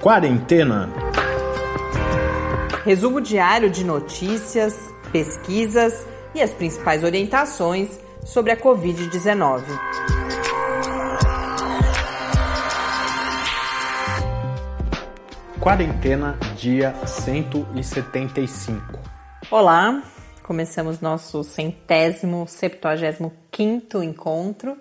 Quarentena. Resumo diário de notícias, pesquisas e as principais orientações sobre a Covid-19. Quarentena, dia 175. Olá, começamos nosso centésimo, septuagésimo quinto encontro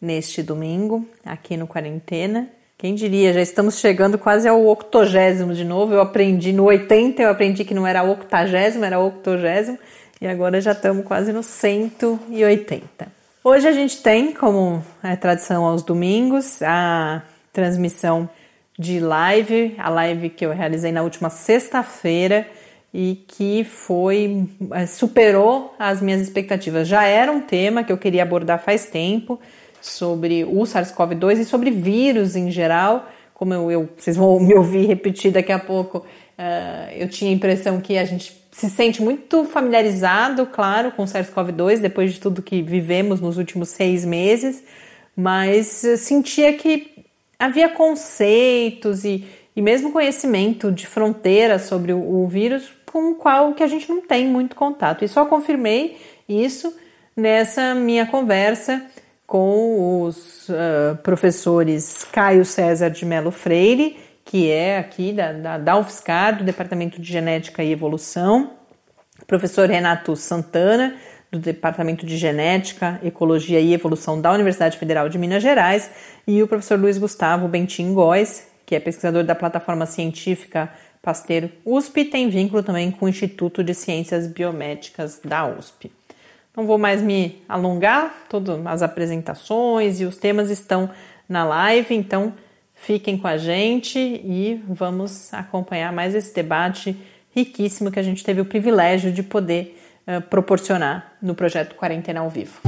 neste domingo, aqui no Quarentena. Quem diria, já estamos chegando quase ao octogésimo de novo. Eu aprendi no 80, eu aprendi que não era octagésimo, era octogésimo, e agora já estamos quase no 180. Hoje a gente tem, como é tradição aos domingos, a transmissão de live, a live que eu realizei na última sexta-feira e que foi é, superou as minhas expectativas. Já era um tema que eu queria abordar faz tempo sobre o SARS-CoV-2 e sobre vírus em geral. Como eu, eu, vocês vão me ouvir repetir daqui a pouco, uh, eu tinha a impressão que a gente se sente muito familiarizado, claro, com o SARS-CoV-2 depois de tudo que vivemos nos últimos seis meses, mas sentia que havia conceitos e, e mesmo conhecimento de fronteira sobre o, o vírus com o qual que a gente não tem muito contato. E só confirmei isso nessa minha conversa com os uh, professores Caio César de Melo Freire, que é aqui da, da, da UFSCar, do Departamento de Genética e Evolução, professor Renato Santana, do Departamento de Genética, Ecologia e Evolução da Universidade Federal de Minas Gerais, e o professor Luiz Gustavo Bentin Góes, que é pesquisador da plataforma científica Pasteur USP, tem vínculo também com o Instituto de Ciências Biomédicas da USP. Não vou mais me alongar, todas as apresentações e os temas estão na live, então fiquem com a gente e vamos acompanhar mais esse debate riquíssimo que a gente teve o privilégio de poder uh, proporcionar no projeto Quarentena ao Vivo.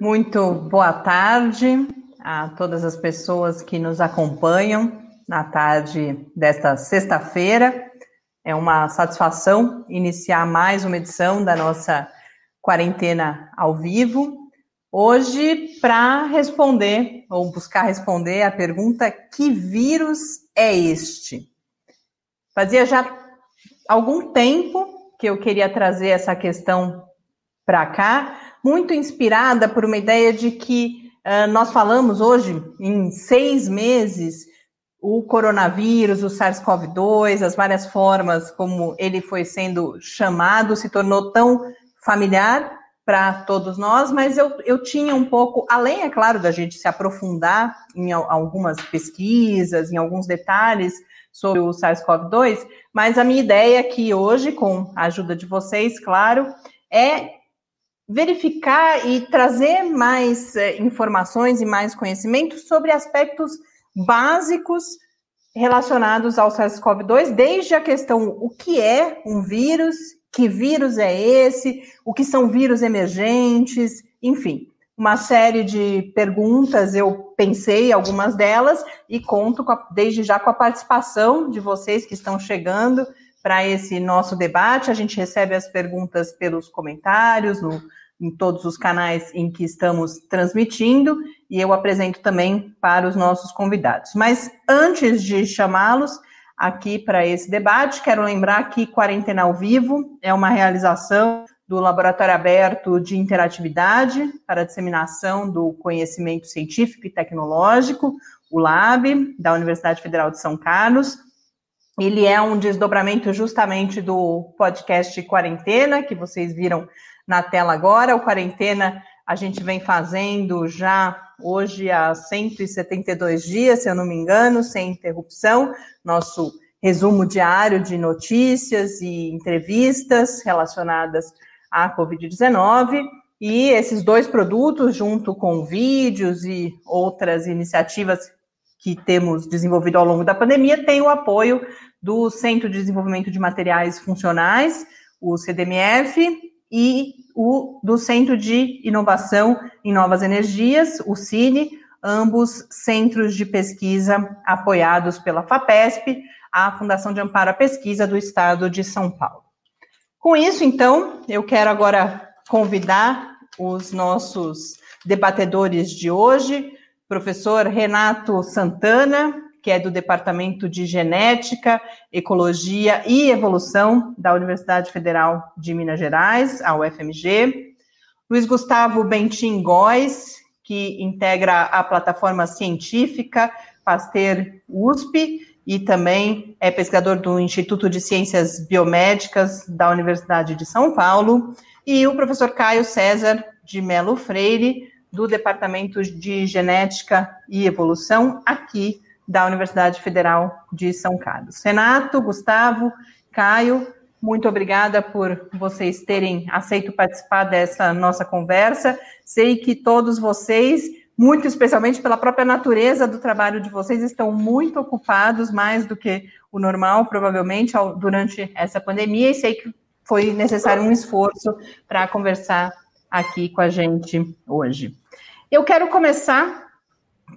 Muito boa tarde a todas as pessoas que nos acompanham na tarde desta sexta-feira. É uma satisfação iniciar mais uma edição da nossa quarentena ao vivo. Hoje, para responder, ou buscar responder a pergunta: que vírus é este? Fazia já algum tempo que eu queria trazer essa questão para cá, muito inspirada por uma ideia de que uh, nós falamos hoje, em seis meses, o coronavírus, o SARS-CoV-2, as várias formas como ele foi sendo chamado, se tornou tão familiar para todos nós, mas eu, eu tinha um pouco, além, é claro, da gente se aprofundar em algumas pesquisas, em alguns detalhes sobre o SARS-CoV-2, mas a minha ideia aqui hoje, com a ajuda de vocês, claro, é verificar e trazer mais eh, informações e mais conhecimentos sobre aspectos básicos relacionados ao SARS-CoV-2, desde a questão o que é um vírus, que vírus é esse, o que são vírus emergentes, enfim, uma série de perguntas, eu pensei algumas delas e conto a, desde já com a participação de vocês que estão chegando para esse nosso debate. A gente recebe as perguntas pelos comentários, no, em todos os canais em que estamos transmitindo e eu apresento também para os nossos convidados. Mas antes de chamá-los aqui para esse debate, quero lembrar que Quarentena ao Vivo é uma realização do Laboratório Aberto de Interatividade para a Disseminação do Conhecimento Científico e Tecnológico, o LAB, da Universidade Federal de São Carlos. Ele é um desdobramento justamente do podcast Quarentena, que vocês viram na tela agora. O Quarentena a gente vem fazendo já hoje há 172 dias, se eu não me engano, sem interrupção, nosso resumo diário de notícias e entrevistas relacionadas à Covid-19. E esses dois produtos, junto com vídeos e outras iniciativas que temos desenvolvido ao longo da pandemia, têm o apoio do Centro de Desenvolvimento de Materiais Funcionais, o CDMF, e o do Centro de Inovação em Novas Energias, o CINE, ambos centros de pesquisa apoiados pela FAPESP, a Fundação de Amparo à Pesquisa do Estado de São Paulo. Com isso, então, eu quero agora convidar os nossos debatedores de hoje, professor Renato Santana, que é do Departamento de Genética, Ecologia e Evolução da Universidade Federal de Minas Gerais, a UFMG, Luiz Gustavo Bentin Góes, que integra a plataforma científica Pasteur USP e também é pesquisador do Instituto de Ciências Biomédicas da Universidade de São Paulo, e o professor Caio César de Melo Freire, do Departamento de Genética e Evolução, aqui da Universidade Federal de São Carlos. Renato, Gustavo, Caio, muito obrigada por vocês terem aceito participar dessa nossa conversa. Sei que todos vocês, muito especialmente pela própria natureza do trabalho de vocês, estão muito ocupados, mais do que o normal, provavelmente, durante essa pandemia, e sei que foi necessário um esforço para conversar aqui com a gente hoje. Eu quero começar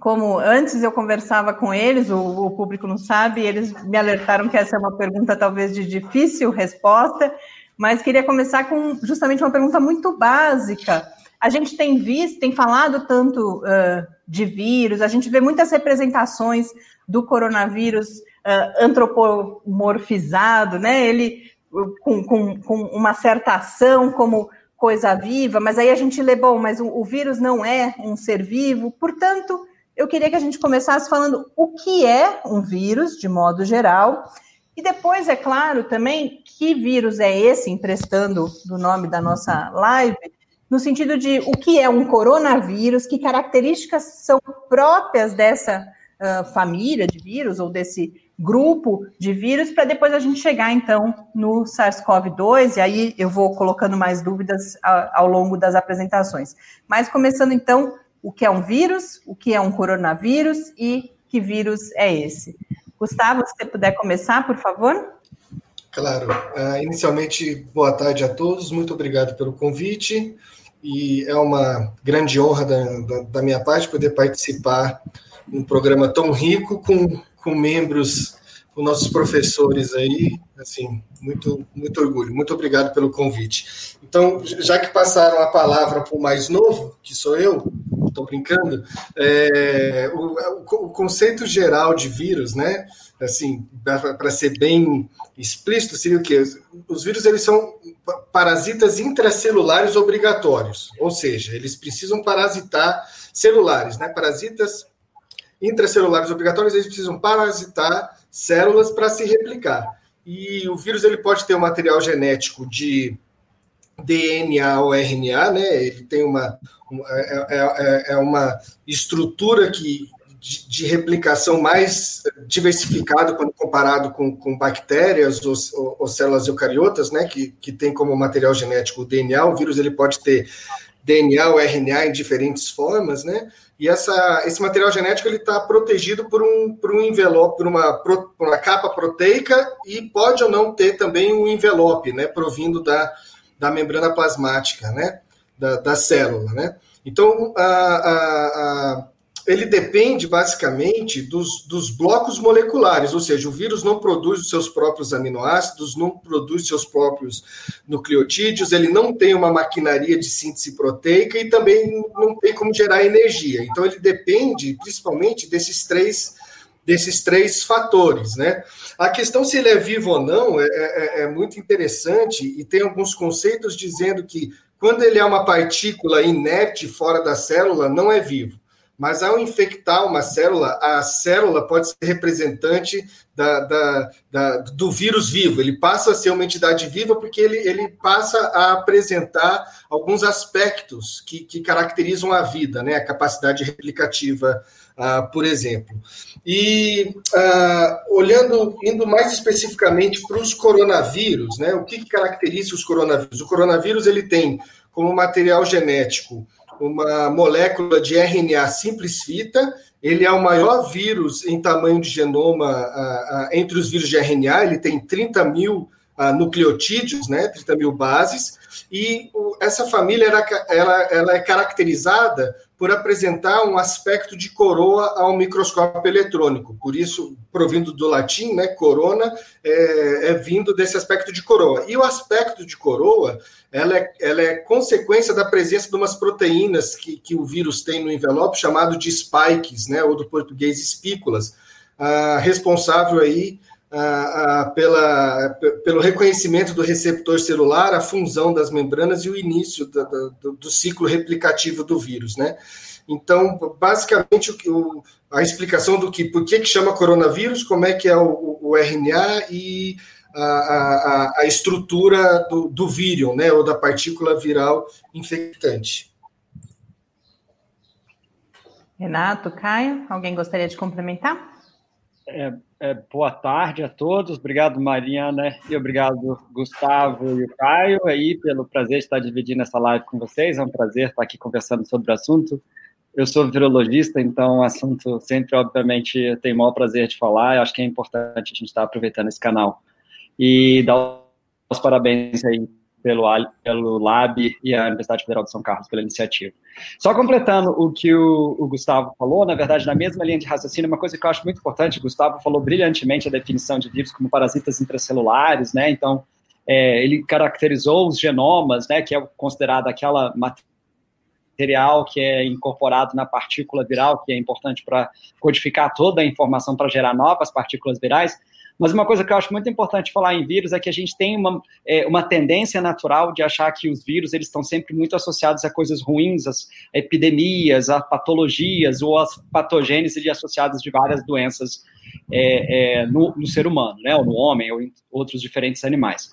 como antes eu conversava com eles, o, o, público não sabe, eles me alertaram que essa é uma pergunta talvez de difícil resposta, mas queria começar com justamente uma pergunta muito básica. A gente tem visto, tem falado tanto uh, de vírus, a gente vê muitas representações do coronavírus uh, antropomorfizado, né? Ele com, com, com uma certa ação como coisa viva, mas aí a gente lê, bom, mas o, o vírus não é um ser vivo, portanto, eu queria que a gente começasse falando o que é um vírus, de modo geral, e depois, é claro, também que vírus é esse, emprestando do nome da nossa live, no sentido de o que é um coronavírus, que características são próprias dessa uh, família de vírus ou desse grupo de vírus, para depois a gente chegar então no SARS-CoV-2, e aí eu vou colocando mais dúvidas ao, ao longo das apresentações. Mas começando então o que é um vírus, o que é um coronavírus e que vírus é esse. Gustavo, se você puder começar, por favor. Claro. Uh, inicialmente, boa tarde a todos, muito obrigado pelo convite e é uma grande honra da, da, da minha parte poder participar num programa tão rico com, com membros, com nossos professores aí, assim, muito, muito orgulho. Muito obrigado pelo convite. Então, já que passaram a palavra para o mais novo, que sou eu, estou brincando, é, o, o, conceito geral de vírus, né? Assim, para ser bem explícito, seria o quê? Os vírus eles são parasitas intracelulares obrigatórios, ou seja, eles precisam parasitar celulares, né? Parasitas intracelulares obrigatórios, eles precisam parasitar células para se replicar. E o vírus ele pode ter um material genético de DNA ou RNA, né? Ele tem uma, uma é, é, é, é uma estrutura que, de, de, replicação mais diversificada quando comparado com, com bactérias ou, ou, ou, células eucariotas, né? Que, que tem como material genético o DNA. O vírus ele pode ter DNA ou RNA em diferentes formas, né? E essa, esse material genético ele está protegido por um, por um envelope, por uma, por uma capa proteica e pode ou não ter também um envelope, né? Provindo da, da membrana plasmática, né? Da, da célula, né? Então, a, a, a, ele depende basicamente dos, dos blocos moleculares, ou seja, o vírus não produz os seus próprios aminoácidos, não produz seus próprios nucleotídeos, ele não tem uma maquinaria de síntese proteica e também não tem como gerar energia. Então, ele depende principalmente desses três desses três fatores, né? A questão se ele é vivo ou não é, é, é, muito interessante e tem alguns conceitos dizendo que quando ele é uma partícula inerte fora da célula, não é vivo. Mas ao infectar uma célula, a célula pode ser representante da, da, da, do vírus vivo. Ele passa a ser uma entidade viva porque ele, ele passa a apresentar alguns aspectos que, que caracterizam a vida, né? A capacidade replicativa, uh, por exemplo. E uh, olhando, indo mais especificamente para os coronavírus, né? O que, que caracteriza os coronavírus? O coronavírus ele tem como material genético uma molécula de RNA simples fita. Ele é o maior vírus em tamanho de genoma uh, uh, entre os vírus de RNA, ele tem 30 mil uh, nucleotídeos, né, 30 mil bases, e o, essa família era, ela, ela é caracterizada por apresentar um aspecto de coroa ao microscópio eletrônico. Por isso, provindo do latim, né, corona é, é vindo desse aspecto de coroa. E o aspecto de coroa, ela é, ela é consequência da presença de umas proteínas que, que o vírus tem no envelope, chamado de spikes, né, ou do português espículas, ah, responsável aí ah, ah, pela, pelo reconhecimento do receptor celular, a função das membranas e o início do, do, do ciclo replicativo do vírus, né? Então, basicamente, o, a explicação do que, por que, que chama coronavírus, como é que é o, o RNA e a, a, a estrutura do, do vírus, né, ou da partícula viral infectante. Renato, Caio, alguém gostaria de complementar? É, é, boa tarde a todos, obrigado Mariana e obrigado Gustavo e o Caio aí pelo prazer de estar dividindo essa live com vocês, é um prazer estar aqui conversando sobre o assunto. Eu sou virologista, então o assunto sempre, obviamente, eu tenho o maior prazer de falar, eu acho que é importante a gente estar aproveitando esse canal. E dar os parabéns aí pelo, pelo Lab e a Universidade Federal de São Carlos pela iniciativa. Só completando o que o, o, Gustavo falou, na verdade, na mesma linha de raciocínio, uma coisa que eu acho muito importante, o Gustavo falou brilhantemente a definição de vírus como parasitas intracelulares, né? Então, é, ele caracterizou os genomas, né, que é considerado aquela material que é incorporado na partícula viral, que é importante para codificar toda a informação para gerar novas partículas virais. Mas uma coisa que eu acho muito importante falar em vírus é que a gente tem uma, é, uma tendência natural de achar que os vírus eles estão sempre muito associados a coisas ruins, às epidemias, a patologias ou às patogêneses associadas de várias doenças é, é, no, no, ser humano, né, ou no homem, ou em outros diferentes animais.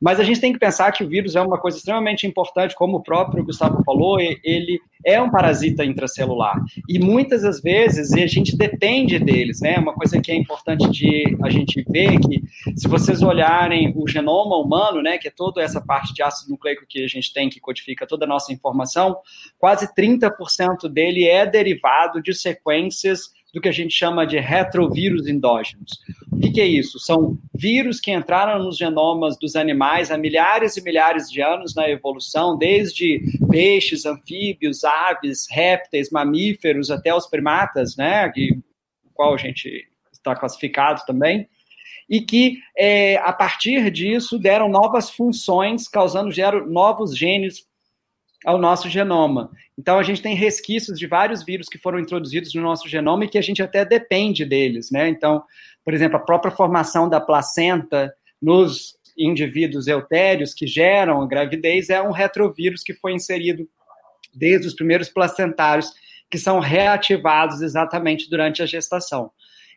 Mas a gente tem que pensar que o vírus é uma coisa extremamente importante, como o próprio Gustavo falou, ele é um parasita intracelular. E muitas das vezes a gente depende deles, né? Uma coisa que é importante de a gente ver que se vocês olharem o genoma humano, né, que é toda essa parte de ácido nucleico que a gente tem que codifica toda a nossa informação, quase 30% dele é derivado de sequências do que a gente chama de retrovírus endógenos. O que, que, é isso? São vírus que entraram nos genomas dos animais há milhares e milhares de anos na evolução, desde peixes, anfíbios, aves, répteis, mamíferos, até os primatas, né, que, qual a gente está classificado também, e que, é, a partir disso, deram novas funções, causando geram novos genes ao nosso genoma. Então, a gente tem resquícios de vários vírus que foram introduzidos no nosso genoma e que a gente até depende deles, né? Então, por exemplo, a própria formação da placenta nos indivíduos eutérios que geram gravidez é um retrovírus que foi inserido desde os primeiros placentários, que são reativados exatamente durante a gestação,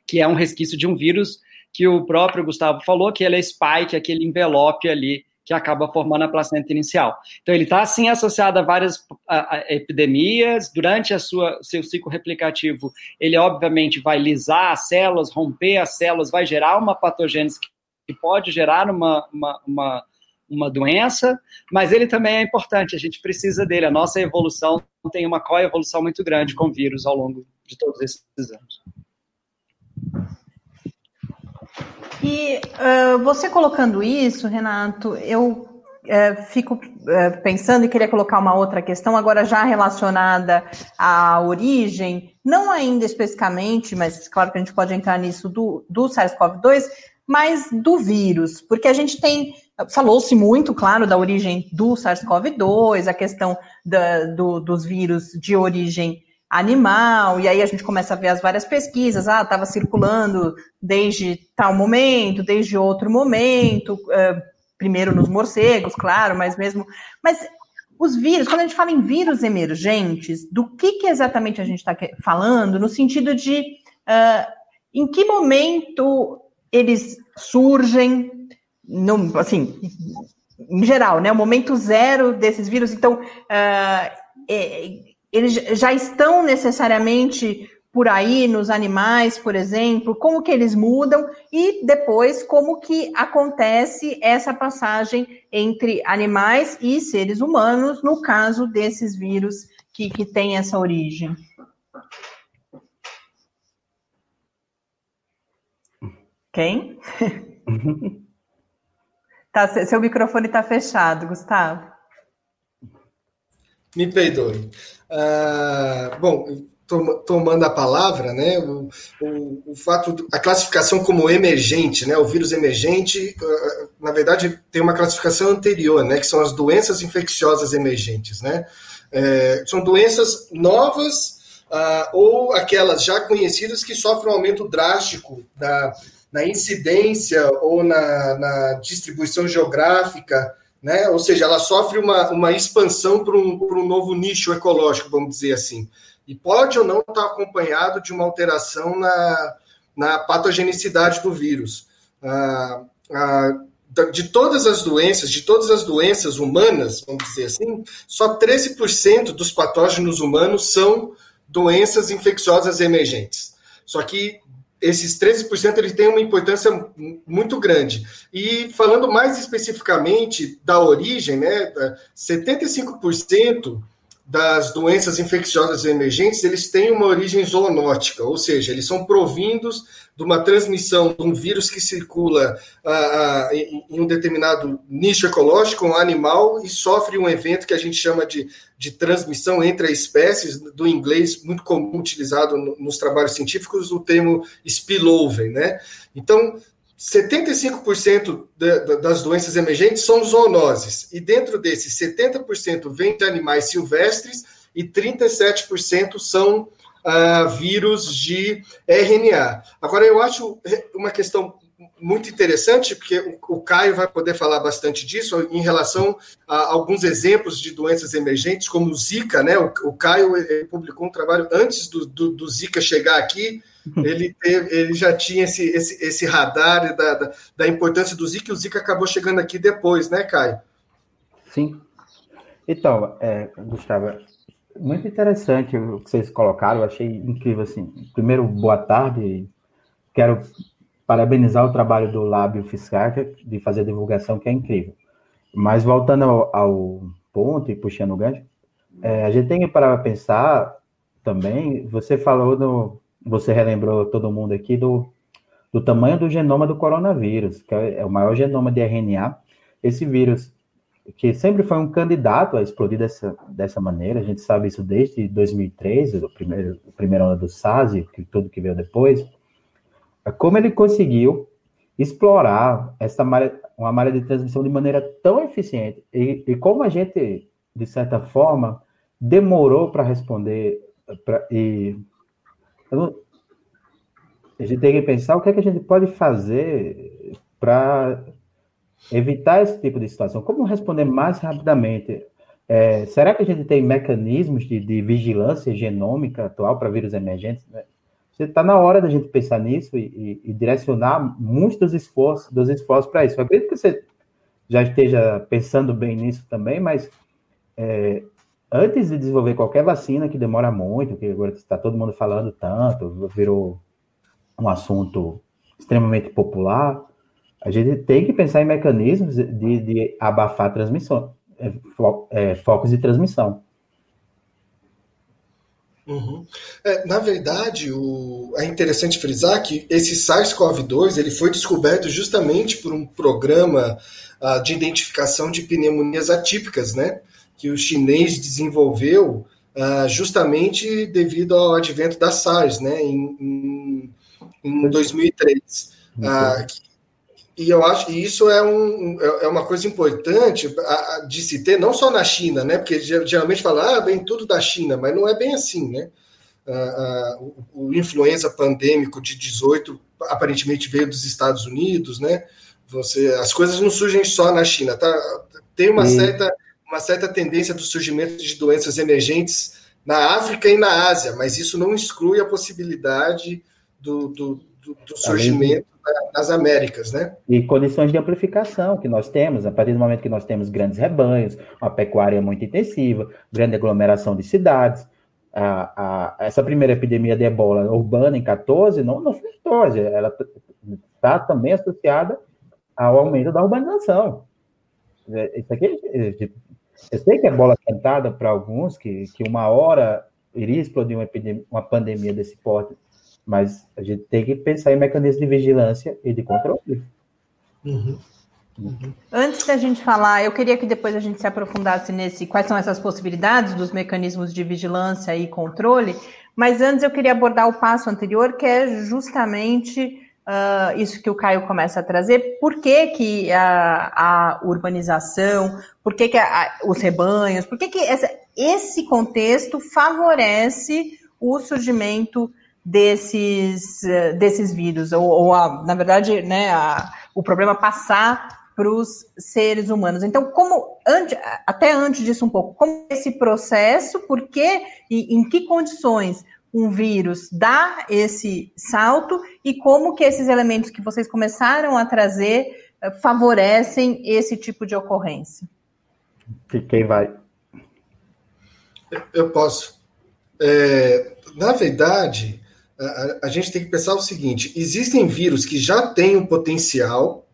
que é um resquício de um vírus que o próprio Gustavo falou, que ele é spike, aquele envelope ali que acaba formando a placenta inicial. Então, ele está, assim, associado a várias a, a epidemias. Durante a sua, seu ciclo replicativo, ele, obviamente, vai lisar as células, romper as células, vai gerar uma patogênese que pode gerar uma, uma, uma, uma doença, mas ele também é importante, a gente precisa dele. A nossa evolução tem uma coevolução muito grande com vírus ao longo de todos esses anos. E uh, você colocando isso, Renato, eu uh, fico uh, pensando e queria colocar uma outra questão, agora já relacionada à origem, não ainda especificamente, mas claro que a gente pode entrar nisso do, do SARS-CoV-2, mas do vírus, porque a gente tem, falou-se muito, claro, da origem do SARS-CoV-2, a questão da, do, dos vírus de origem animal, e aí a gente começa a ver as várias pesquisas, ah, estava circulando desde tal momento, desde outro momento, uh, primeiro nos morcegos, claro, mas mesmo. Mas os vírus, quando a gente fala em vírus emergentes, do que, que exatamente a gente está falando, no sentido de uh, em que momento eles surgem, no, assim, em geral, né? O momento zero desses vírus, então. Uh, eles já estão necessariamente por aí nos animais, por exemplo, como que eles mudam e depois como que acontece essa passagem entre animais e seres humanos no caso desses vírus que, que têm essa origem. Quem? Tá, seu microfone está fechado, Gustavo. Me perdoe. Uh, bom, tomando a palavra, né, o, o, o, fato, a classificação como emergente, né, o vírus emergente, uh, na verdade, tem uma classificação anterior, né, que são as doenças infecciosas emergentes, né, é, são doenças novas uh, ou aquelas já conhecidas que sofrem um aumento drástico da, na incidência ou na, na distribuição geográfica, né, ou seja, ela sofre uma, uma expansão para um, um novo nicho ecológico, vamos dizer assim e pode ou não estar acompanhado de uma alteração na, na patogenicidade do vírus. Ah, ah, de todas as doenças, de todas as doenças humanas, vamos dizer assim, só 13% dos patógenos humanos são doenças infecciosas emergentes. Só que esses 13% eles têm uma importância muito grande. E falando mais especificamente da origem, né, 75% das doenças infecciosas emergentes, eles têm uma origem zoonótica, ou seja, eles são provindos de uma transmissão de um vírus que circula ah, ah, em, um determinado nicho ecológico, um animal, e sofre um evento que a gente chama de, de transmissão entre espécies, do inglês muito comum utilizado no, nos trabalhos científicos, o termo spillover, né? Então, 75% das doenças emergentes são zoonoses, e dentro desses, 70% vem de animais silvestres e 37% são uh, vírus de RNA. Agora, eu acho uma questão muito interessante, porque o, Caio vai poder falar bastante disso, em relação a alguns exemplos de doenças emergentes, como o Zika, né? O, o Caio publicou um trabalho antes do, do, do Zika chegar aqui, ele, teve, ele já tinha esse, esse, esse radar da, da, da, importância do Zika, e o Zika acabou chegando aqui depois, né, Caio? Sim. Então, é, Gustavo, muito interessante o que vocês colocaram, eu achei incrível, assim. Primeiro, boa tarde, quero parabenizar o trabalho do Lábio Fiscal de fazer divulgação, que é incrível. Mas voltando ao, ao ponto e puxando o gancho, é, a gente tem para pensar também, você falou no, você relembrou todo mundo aqui do, do tamanho do genoma do coronavírus, que é o maior genoma de RNA. Esse vírus, que sempre foi um candidato a explodir dessa, dessa maneira, a gente sabe isso desde 2013, o primeiro, a primeira onda do SARS, que tudo que veio depois, como ele conseguiu explorar essa malha, uma malha de transmissão de maneira tão eficiente, e, e como a gente, de certa forma, demorou para responder, pra, e então, a gente tem que pensar o que, é que a gente pode fazer para evitar esse tipo de situação. Como responder mais rapidamente? É, será que a gente tem mecanismos de, de vigilância genômica atual para vírus emergentes? Você está na hora da gente pensar nisso e, e, e direcionar muitos dos esforços, dos esforços para isso. Eu acredito que você já esteja pensando bem nisso também, mas é, antes de desenvolver qualquer vacina, que demora muito, que agora está todo mundo falando tanto, virou um assunto extremamente popular, a gente tem que pensar em mecanismos de, de abafar a transmissão, é, fo, é, focos de transmissão. Uhum. É, na verdade, o, é interessante frisar que esse SARS-CoV-2 ele foi descoberto justamente por um programa uh, de identificação de pneumonias atípicas, né? Que o chinês desenvolveu uh, justamente devido ao advento da SARS, né, em, em, em 2003. Uh, ah, e eu acho que isso é, um, é, é uma coisa importante de se ter, não só na China, né? Porque geralmente fala, ah, vem tudo da China, mas não é bem assim, né? Uh, uh, o, o influenza pandêmico de 18 aparentemente veio dos Estados Unidos, né? Você, as coisas não surgem só na China, tá? Tem uma e... certa uma certa tendência do surgimento de doenças emergentes na África e na Ásia, mas isso não exclui a possibilidade do, do, do, do surgimento nas Américas, né? E condições de amplificação que nós temos, a partir do momento que nós temos grandes rebanhos, uma pecuária muito intensiva, grande aglomeração de cidades. A, a, essa primeira epidemia de ebola urbana em 14 não, não foi 14, ela está também associada ao aumento da urbanização. É, isso aqui eu sei que é bola cantada para alguns, que, que uma hora iria explodir uma, epidemia, uma pandemia desse porte, mas a gente tem que pensar em mecanismos de vigilância e de controle. Uhum. Antes da gente falar, eu queria que depois a gente se aprofundasse nesse quais são essas possibilidades dos mecanismos de vigilância e controle, mas antes eu queria abordar o passo anterior, que é justamente uh, isso que o Caio começa a trazer. Por que, que a, a urbanização, por que, que a, os rebanhos, por que, que essa, esse contexto favorece o surgimento desses, uh, desses vírus, ou, ou a, na verdade, né, a, o problema passar para os seres humanos. Então, como até antes disso um pouco, como esse processo, por que e em que condições um vírus dá esse salto e como que esses elementos que vocês começaram a trazer eh, favorecem esse tipo de ocorrência? Quem vai? Eu posso. É, na verdade, a, a, gente tem que pensar o seguinte: existem vírus que já têm um potencial,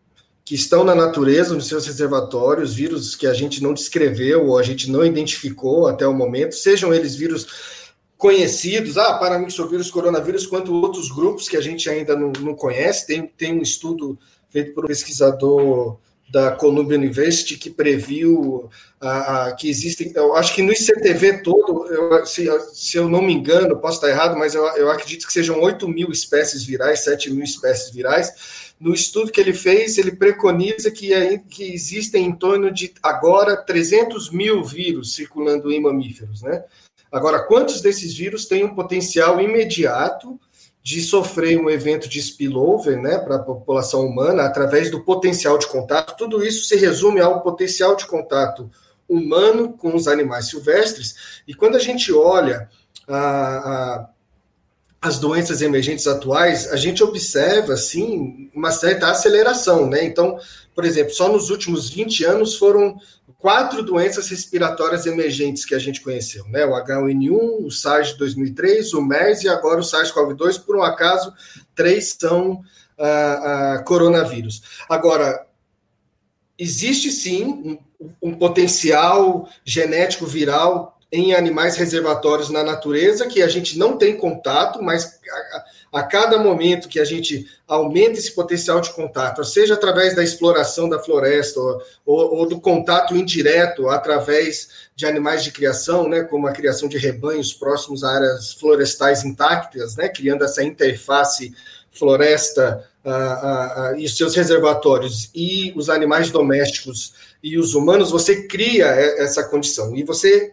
que estão na natureza, nos seus reservatórios, vírus que a gente não descreveu ou a gente não identificou até o momento, sejam eles vírus conhecidos, ah, paramixovírus, coronavírus, quanto outros grupos que a gente ainda não, não conhece. Tem, tem um estudo feito por um pesquisador da Columbia University que previu uh, que existem, eu acho que no ICTV todo, eu, se, se, eu não me engano, posso estar errado, mas eu, eu acredito que sejam 8 mil espécies virais, 7 mil espécies virais. No estudo que ele fez, ele preconiza que, é, que existem em torno de agora 300 mil vírus circulando em mamíferos, né? Agora, quantos desses vírus têm um potencial imediato de sofrer um evento de spillover né, para a população humana através do potencial de contato? Tudo isso se resume ao potencial de contato humano com os animais silvestres. E quando a gente olha a, a, as doenças emergentes atuais, a gente observa, assim, uma certa aceleração, né? Então, por exemplo, só nos últimos 20 anos foram quatro doenças respiratórias emergentes que a gente conheceu, né? O H1N1, o SARS de 2003, o MERS e agora o SARS-CoV-2. Por um acaso, três são ah, ah, coronavírus. Agora, existe sim um, um potencial genético viral em animais reservatórios na natureza que a gente não tem contato, mas a, a, cada momento que a gente aumenta esse potencial de contato, seja através da exploração da floresta ou, ou, do contato indireto através de animais de criação, né, como a criação de rebanhos próximos a áreas florestais intactas, né, criando essa interface floresta uh, uh, e seus reservatórios e os animais domésticos e os humanos, você cria essa condição. E você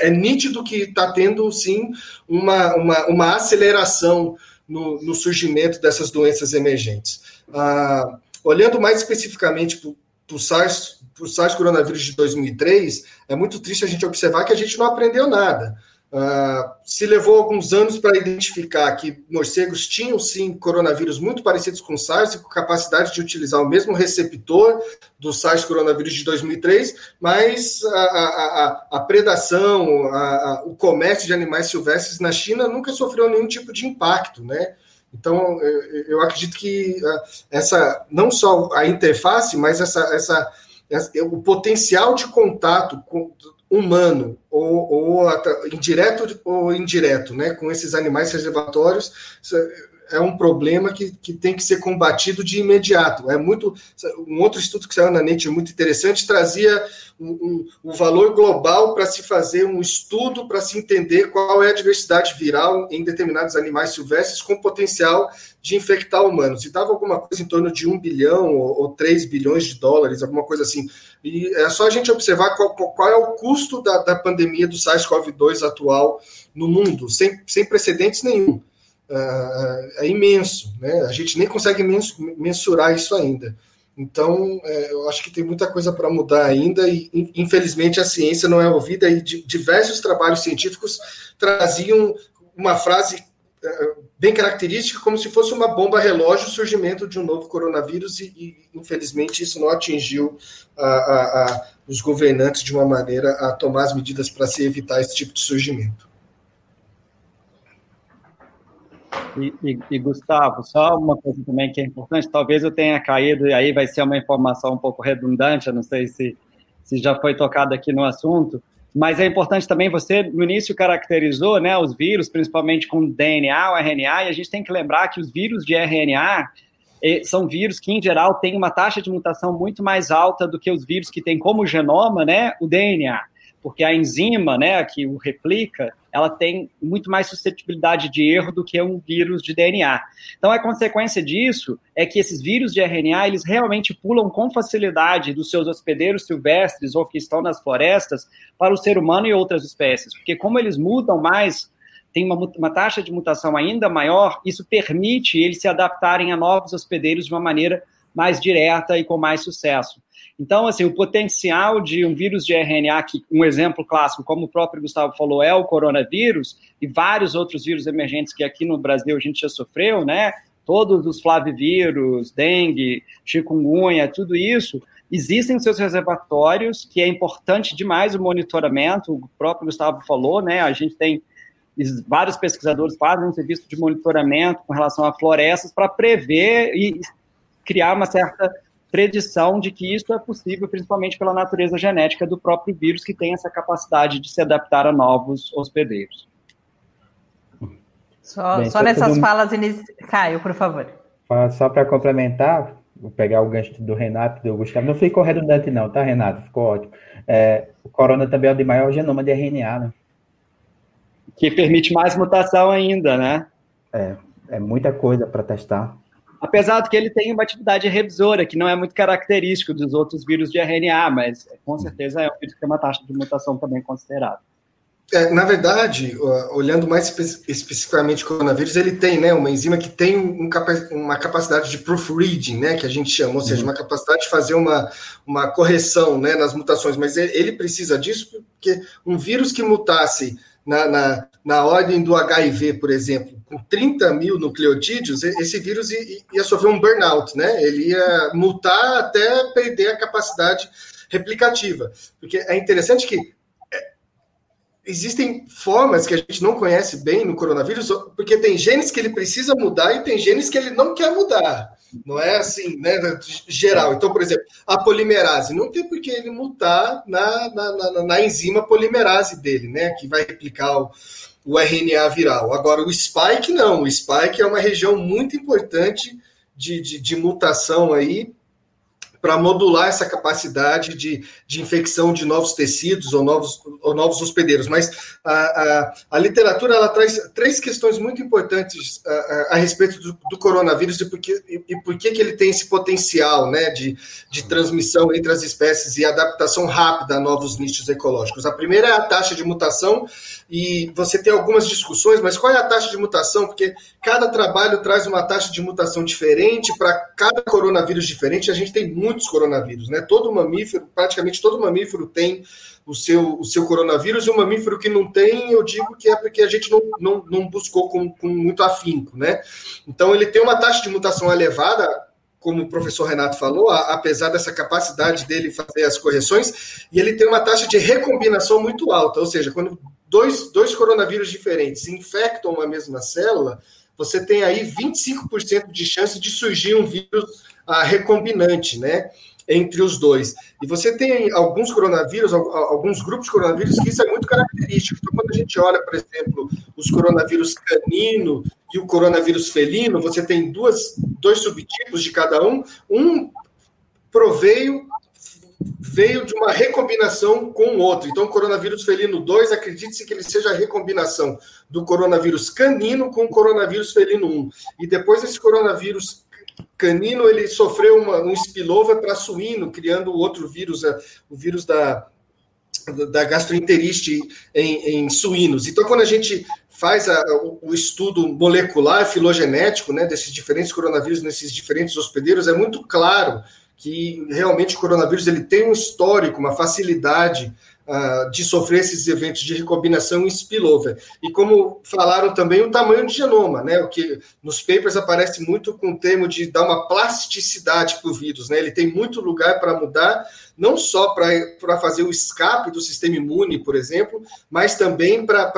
é nítido que está tendo, sim, uma, uma, uma aceleração no, no, surgimento dessas doenças emergentes. Ah, olhando mais especificamente para o SARS, SARS coronavírus de 2003, é muito triste a gente observar que a gente não aprendeu nada. Uh, se levou alguns anos para identificar que morcegos tinham sim coronavírus muito parecidos com SARS e com capacidade de utilizar o mesmo receptor do SARS coronavírus de 2003, mas a, a, a predação, a, o comércio de animais silvestres na China nunca sofreu nenhum tipo de impacto, né? Então, eu acredito que ah, essa não só a interface, mas essa, essa, essa o potencial de contato com, humano ou, ou indireto ou indireto, né, com esses animais reservatórios é um problema que, que tem que ser combatido de imediato. É muito um outro estudo que saiu na Nature muito interessante trazia um, um, um valor global para se fazer um estudo para se entender qual é a diversidade viral em determinados animais silvestres com potencial de infectar humanos. E dava alguma coisa em torno de um bilhão ou, 3 bilhões de dólares, alguma coisa assim. E é só a gente observar qual, qual é o custo da, da pandemia do SARS-CoV-2 atual no mundo, sem, sem precedentes nenhum. Uh, é imenso, né? A gente nem consegue mensurar isso ainda. Então, é, eu acho que tem muita coisa para mudar ainda e, infelizmente, a ciência não é ouvida e diversos trabalhos científicos traziam uma frase é, bem característica, como se fosse uma bomba relógio o surgimento de um novo coronavírus e, e infelizmente, isso não atingiu a, a, a, os governantes de uma maneira a tomar as medidas para se evitar esse tipo de surgimento. E, e, e, Gustavo, só uma coisa também que é importante, talvez eu tenha caído, e aí vai ser uma informação um pouco redundante, eu não sei se, se já foi tocado aqui no assunto, mas é importante também, você no início caracterizou né, os vírus, principalmente com DNA ou RNA, e a gente tem que lembrar que os vírus de RNA, são vírus que, em geral, têm uma taxa de mutação muito mais alta do que os vírus que têm como genoma né, o DNA porque a enzima, né, que o replica, ela tem muito mais suscetibilidade de erro do que um vírus de DNA. Então, a consequência disso é que esses vírus de RNA, eles realmente pulam com facilidade dos seus hospedeiros silvestres ou que estão nas florestas para o ser humano e outras espécies, porque como eles mudam mais, tem uma, uma taxa de mutação ainda maior, isso permite eles se adaptarem a novos hospedeiros de uma maneira mais direta e com mais sucesso. Então, assim, o potencial de um vírus de RNA, que um exemplo clássico, como o próprio Gustavo falou, é o coronavírus, e vários outros vírus emergentes que aqui no Brasil a gente já sofreu, né? Todos os flavivírus, dengue, chikungunya, tudo isso, existem seus reservatórios, que é importante demais o monitoramento, o próprio Gustavo falou, né? A gente tem vários pesquisadores fazem um serviço de monitoramento com relação a florestas para prever e criar uma certa predição de que isso é possível, principalmente pela natureza genética do próprio vírus, que tem essa capacidade de se adaptar a novos hospedeiros. Só, Bem, só nessas tudo... falas iniciais. Caio, por favor. Só para complementar, vou pegar o gancho do Renato, do Gustavo. Não ficou redundante, não, tá, Renato? Ficou ótimo. É, o corona também é o de maior genoma de RNA, né? Que permite mais mutação ainda, né? É, é muita coisa para testar. Apesar de que ele tem uma atividade revisora, que não é muito característico dos outros vírus de RNA, mas com certeza é um vírus que tem uma taxa de mutação também considerável. É, na verdade, olhando mais espe especificamente o coronavírus, ele tem né, uma enzima que tem um capa uma capacidade de proofreading, né, que a gente chama, ou seja, uhum. uma capacidade de fazer uma, uma correção né, nas mutações, mas ele precisa disso porque um vírus que mutasse na, na, na ordem do HIV, por exemplo, com 30 mil nucleotídeos, esse vírus ia sofrer um burnout, né? Ele ia mutar até perder a capacidade replicativa. Porque é interessante que é, existem formas que a gente não conhece bem no coronavírus, porque tem genes que ele precisa mudar e tem genes que ele não quer mudar. Não é assim, né? Geral. Então, por exemplo, a polimerase não tem por que ele mutar na, na, na, na enzima polimerase dele, né? Que vai replicar o, o RNA viral. Agora, o spike não. O spike é uma região muito importante de, de, de mutação aí para modular essa capacidade de, de infecção de novos tecidos ou novos, ou novos hospedeiros. Mas a, a, a literatura ela traz três questões muito importantes a, a, respeito do, do, coronavírus e por, que, e, e por que, que ele tem esse potencial né, de, de transmissão entre as espécies e adaptação rápida a novos nichos ecológicos. A primeira é a taxa de mutação, e você tem algumas discussões, mas qual é a taxa de mutação? Porque cada trabalho traz uma taxa de mutação diferente para cada coronavírus diferente. A gente tem muito muitos coronavírus, né? Todo mamífero, praticamente todo mamífero tem o seu, o seu coronavírus, e o mamífero que não tem, eu digo que é porque a gente não, não, não buscou com, com muito afinco, né? Então, ele tem uma taxa de mutação elevada, como o professor Renato falou, a, apesar dessa capacidade dele fazer as correções, e ele tem uma taxa de recombinação muito alta, ou seja, quando dois, dois coronavírus diferentes infectam uma mesma célula, você tem aí 25% de chance de surgir um vírus a recombinante, né? Entre os dois. E você tem alguns coronavírus, alguns grupos de coronavírus que isso é muito característico. Então, quando a gente olha, por exemplo, os coronavírus canino e o coronavírus felino, você tem duas, dois subtipos de cada um. Um proveio veio de uma recombinação com o outro. Então, o coronavírus felino 2, acredite-se que ele seja a recombinação do coronavírus canino com o coronavírus felino 1. E depois esse coronavírus canino ele sofreu uma, um spillover para suíno, criando outro vírus, é, o vírus da, da gastroenterite em, em suínos. Então, quando a gente faz a, o, estudo molecular, filogenético, né, desses diferentes coronavírus nesses diferentes hospedeiros, é muito claro que realmente o coronavírus ele tem um histórico, uma facilidade uh, de sofrer esses eventos de recombinação em spillover. E como falaram também, o tamanho de genoma, né? O que nos papers aparece muito com o termo de dar uma plasticidade para o vírus, né? Ele tem muito lugar para mudar, não só para fazer o escape do sistema imune, por exemplo, mas também para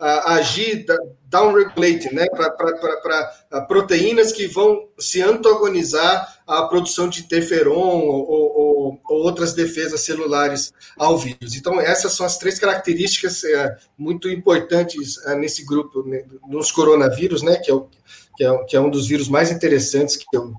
uh, agir downregulating, né? Para proteínas que vão se antagonizar à produção de interferon ou, ou ou, ou, outras defesas celulares ao vírus. Então, essas são as três características é, muito importantes é, nesse grupo, né, nos coronavírus, né, que é, o, que, é, que é um dos vírus mais interessantes que eu,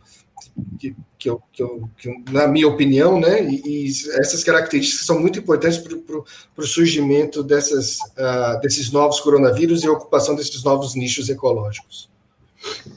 que, que, eu, que, eu, que na minha opinião, né, e, e, essas características são muito importantes para o surgimento dessas, uh, desses novos coronavírus e a ocupação desses novos nichos ecológicos.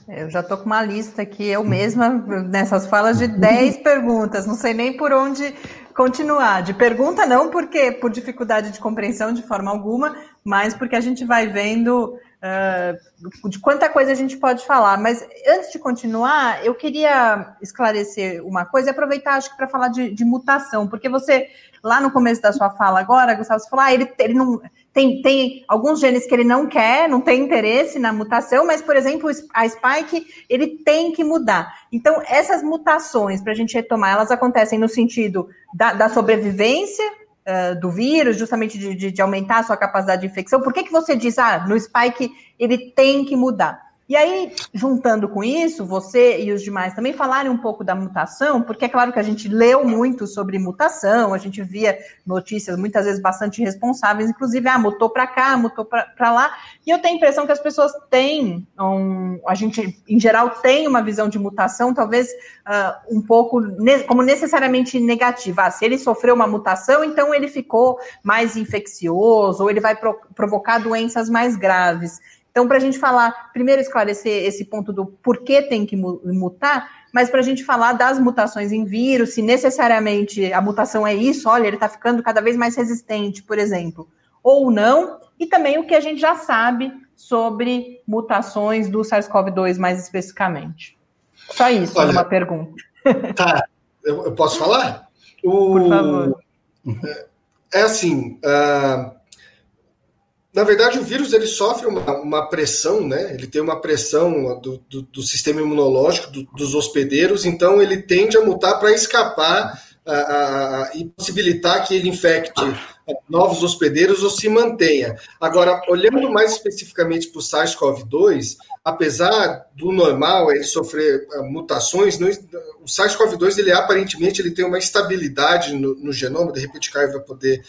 Eu já estou com uma lista aqui, eu mesma, nessas falas de 10 perguntas, não sei nem por onde continuar. De pergunta não, porque por dificuldade de compreensão de forma alguma, mas porque a gente vai vendo uh, de quanta coisa a gente pode falar. Mas antes de continuar, eu queria esclarecer uma coisa e aproveitar, acho que, para falar de, de, mutação, porque você, lá no começo da sua fala agora, Gustavo, você falou, ah, ele, ele não. Tem, tem alguns genes que ele não quer, não tem interesse na mutação, mas, por exemplo, a spike, ele tem que mudar. Então, essas mutações, para a gente retomar, elas acontecem no sentido da, da sobrevivência uh, do vírus, justamente de, de, de, aumentar a sua capacidade de infecção? Por que, que você diz, ah, no spike ele tem que mudar? E aí, juntando com isso, você e os demais também falarem um pouco da mutação, porque é claro que a gente leu muito sobre mutação, a gente via notícias muitas vezes bastante responsáveis, inclusive, ah, mutou para cá, mutou para lá, e eu tenho a impressão que as pessoas têm, um, a gente, em geral, tem uma visão de mutação, talvez uh, um pouco ne como necessariamente negativa. Ah, se ele sofreu uma mutação, então ele ficou mais infeccioso, ou ele vai pro provocar doenças mais graves. Então, para a gente falar, primeiro esclarecer esse ponto do porquê tem que mutar, mas para a gente falar das mutações em vírus, se necessariamente a mutação é isso, olha, ele está ficando cada vez mais resistente, por exemplo, ou não, e também o que a gente já sabe sobre mutações do SARS-CoV-2 mais especificamente. Só isso, olha, uma pergunta. Tá, eu, eu posso falar? O, por favor. É, é assim, uh, na verdade, o vírus ele sofre uma, uma pressão, né? Ele tem uma pressão do, do, do sistema imunológico do, dos hospedeiros, então ele tende a mutar para escapar e possibilitar que ele infecte novos hospedeiros ou se mantenha. Agora, olhando mais especificamente para o SARS-CoV-2, apesar do normal ele sofrer uh, mutações, o SARS-CoV-2 ele aparentemente ele tem uma estabilidade no, no genoma. De repente, o Caio vai poder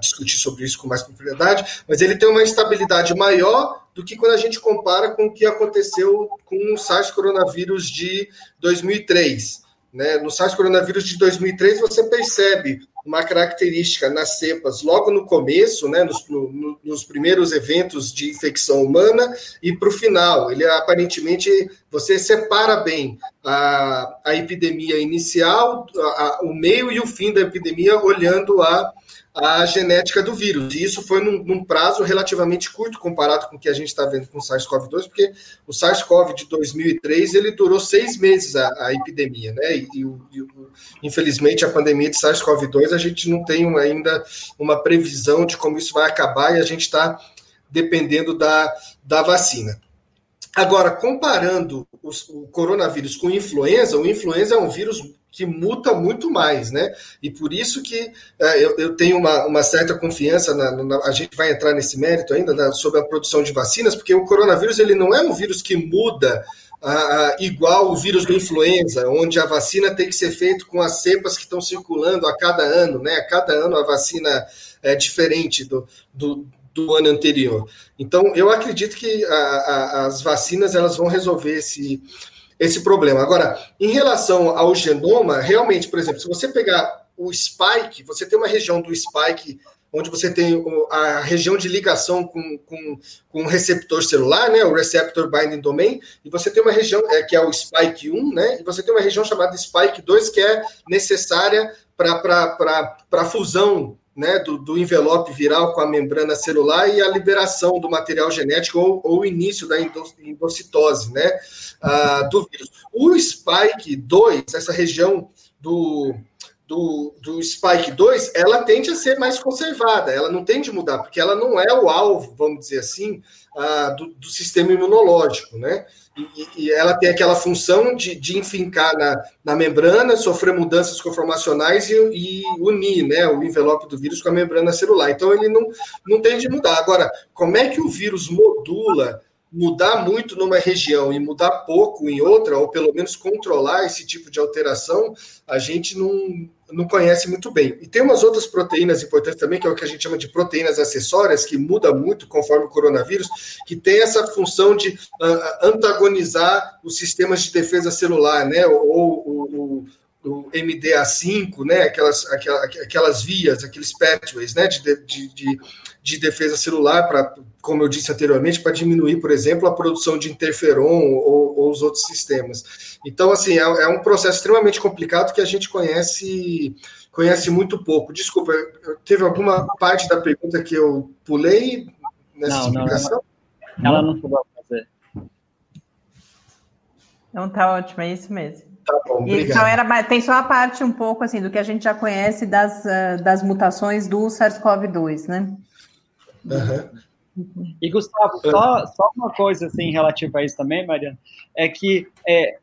discutir sobre isso com mais propriedade, mas ele tem uma estabilidade maior do que quando a gente compara com o que aconteceu com o SARS coronavírus de 2003. Né? No SARS coronavírus de 2003, você percebe uma característica nas cepas logo no começo, né, nos, no, nos primeiros eventos de infecção humana, e para o final. Ele aparentemente você separa bem a, a epidemia inicial, a, a, o meio e o fim da epidemia, olhando a a genética do vírus. E isso foi num, num prazo relativamente curto comparado com o que a gente está vendo com o SARS-CoV-2, porque o SARS-CoV de 2003 ele durou seis meses a, a epidemia, né? E, e, e, infelizmente a pandemia de SARS-CoV-2 a gente não tem ainda uma previsão de como isso vai acabar e a gente está dependendo da, da vacina. Agora, comparando os, o coronavírus com influenza, o influenza é um vírus que muta muito mais, né? E por isso que é, eu, eu, tenho uma, uma certa confiança, na, na, a gente vai entrar nesse mérito ainda na, sobre a produção de vacinas, porque o coronavírus ele não é um vírus que muda igual o vírus da influenza, onde a vacina tem que ser feita com as cepas que estão circulando a cada ano, né? A cada ano a vacina é diferente do, do, do ano anterior. Então, eu acredito que a, a, as vacinas elas vão resolver esse esse problema. Agora, em relação ao genoma, realmente, por exemplo, se você pegar o spike, você tem uma região do spike onde você tem a região de ligação com, com, com o receptor celular, né, o receptor binding domain, e você tem uma região é, que é o spike 1, né, e você tem uma região chamada spike 2 que é necessária para a fusão né, do, do, envelope viral com a membrana celular e a liberação do material genético ou, ou o início da endocitose né, uh, do vírus. O spike 2, essa região do, do, do spike 2, ela tende a ser mais conservada, ela não tende a mudar, porque ela não é o alvo, vamos dizer assim, uh, do, do sistema imunológico, né? E, ela tem aquela função de, de enfincar na, na membrana, sofrer mudanças conformacionais e, e, unir né, o envelope do vírus com a membrana celular. Então, ele não, não tem de mudar. Agora, como é que o vírus modula mudar muito numa região e mudar pouco em outra, ou pelo menos controlar esse tipo de alteração, a gente não, não conhece muito bem. E tem umas outras proteínas importantes também, que é o que a gente chama de proteínas acessórias, que muda muito conforme o coronavírus, que tem essa função de uh, antagonizar os sistemas de defesa celular, né? Ou o, o MDA5, né? Aquelas, aquelas, aquelas vias, aqueles pathways, né? De, de, de, de defesa celular, para, como eu disse anteriormente, para diminuir, por exemplo, a produção de interferon ou, ou os outros sistemas. Então, assim, é, é, um processo extremamente complicado que a gente conhece conhece muito pouco. Desculpa, teve alguma parte da pergunta que eu pulei nessa não, explicação? Não, ela, ela não chegou a fazer. Então tá ótimo, é isso mesmo. Tá bom, obrigado. Então era, tem só a parte um pouco assim do que a gente já conhece das, uh, das mutações do SARS-CoV-2, né? Uhum. E Gustavo, só, só uma coisa assim relativa a isso também, Mariana, é que é,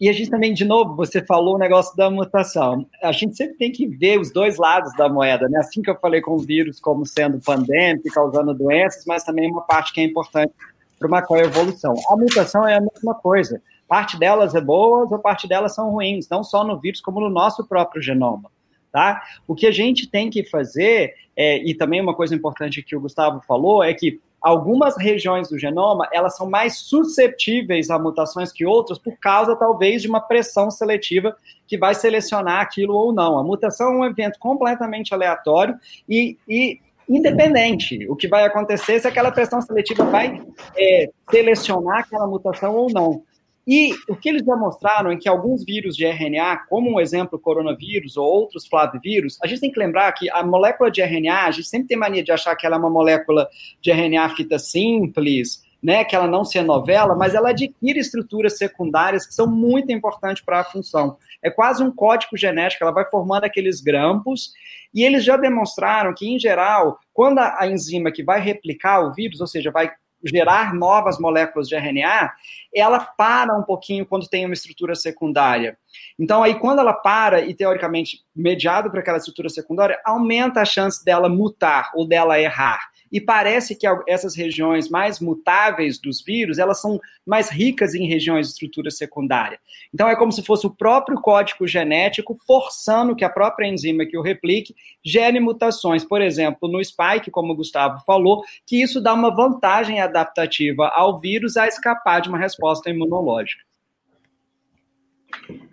e a gente também, de novo, você falou o negócio da mutação. A gente sempre tem que ver os dois lados da moeda, né? Assim que eu falei com o vírus como sendo pandêmico, causando doenças, mas também uma parte que é importante para uma coevolução. A mutação é a mesma coisa. Parte delas é boas ou parte delas são ruins, não só no vírus, como no nosso próprio genoma. Tá? O que a gente tem que fazer, é, e também uma coisa importante que o Gustavo falou, é que algumas regiões do genoma elas são mais suscetíveis a mutações que outras por causa talvez de uma pressão seletiva que vai selecionar aquilo ou não. A mutação é um evento completamente aleatório e, e independente. O que vai acontecer é se aquela pressão seletiva vai é, selecionar aquela mutação ou não. E o que eles demonstraram é que alguns vírus de RNA, como um exemplo, o coronavírus ou outros flavivírus, a gente tem que lembrar que a molécula de RNA, a gente sempre tem mania de achar que ela é uma molécula de RNA fita simples, né, que ela não se novela, mas ela adquire estruturas secundárias que são muito importantes para a função. É quase um código genético, ela vai formando aqueles grampos, e eles já demonstraram que, em geral, quando a enzima que vai replicar o vírus, ou seja, vai gerar novas moléculas de RNA, ela para um pouquinho quando tem uma estrutura secundária. Então, aí, quando ela para, e teoricamente, mediado por aquela estrutura secundária, aumenta a chance dela mutar ou dela errar. E parece que essas regiões mais mutáveis dos vírus, elas são mais ricas em regiões de estrutura secundária. Então é como se fosse o próprio código genético forçando que a própria enzima que o replique gere mutações. Por exemplo, no spike, como o Gustavo falou, que isso dá uma vantagem adaptativa ao vírus a escapar de uma resposta imunológica.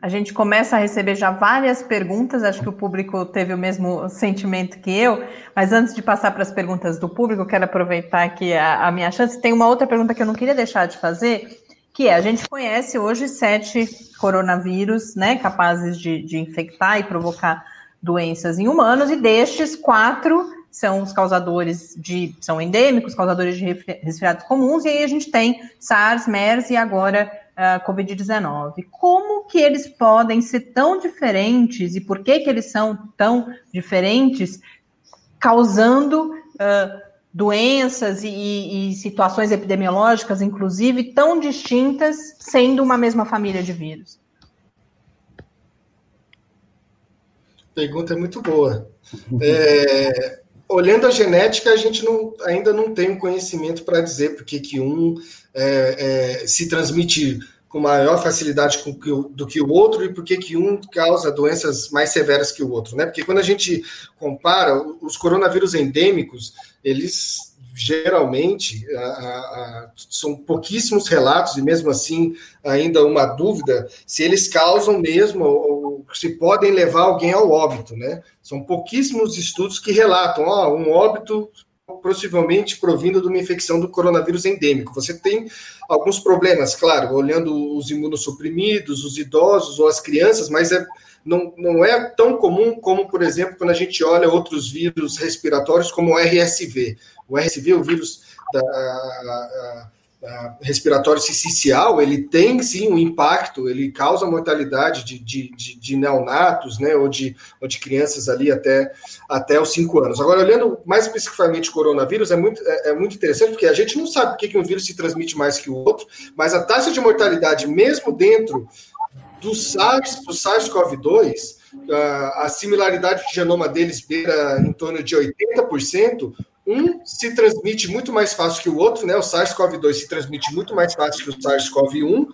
A gente começa a receber já várias perguntas, acho que o público teve o mesmo sentimento que eu, mas antes de passar para as perguntas do público, quero aproveitar aqui a, a minha chance. Tem uma outra pergunta que eu não queria deixar de fazer, que é: a gente conhece hoje sete coronavírus, né, capazes de, de infectar e provocar doenças em humanos, e destes, quatro são os causadores de. são endêmicos, causadores de resfriados comuns, e aí a gente tem SARS, MERS e agora uh, Covid-19. Como que eles podem ser tão diferentes e por que que eles são tão diferentes, causando uh, doenças e, e, situações epidemiológicas, inclusive, tão distintas, sendo uma mesma família de vírus? Pergunta muito boa. É, olhando a genética, a gente não, ainda não tem um conhecimento para dizer por que, que um é, é, se transmite com maior facilidade do que o outro e por que, que um causa doenças mais severas que o outro, né? Porque quando a gente compara os coronavírus endêmicos, eles geralmente a, a, são pouquíssimos relatos e mesmo assim ainda uma dúvida se eles causam mesmo ou se podem levar alguém ao óbito, né? São pouquíssimos estudos que relatam, ó, um óbito possivelmente provindo de uma infecção do coronavírus endêmico. Você tem alguns problemas, claro, olhando os imunossuprimidos, os idosos ou as crianças, mas é, não, não é tão comum como, por exemplo, quando a gente olha outros vírus respiratórios, como o RSV. O RSV, o vírus da, a, respiratório sincicial, ele tem sim um impacto, ele causa mortalidade de, de, de, de, neonatos, né, ou de, ou de crianças ali até, até os 5 anos. Agora, olhando mais especificamente o coronavírus, é muito, é, é, muito interessante, porque a gente não sabe por que um vírus se transmite mais que o outro, mas a taxa de mortalidade, mesmo dentro do SARS, do SARS-CoV-2, a similaridade de genoma deles beira em torno de 80%, um se transmite muito mais fácil que o outro, né? O SARS-CoV-2 se transmite muito mais fácil que o SARS-CoV-1.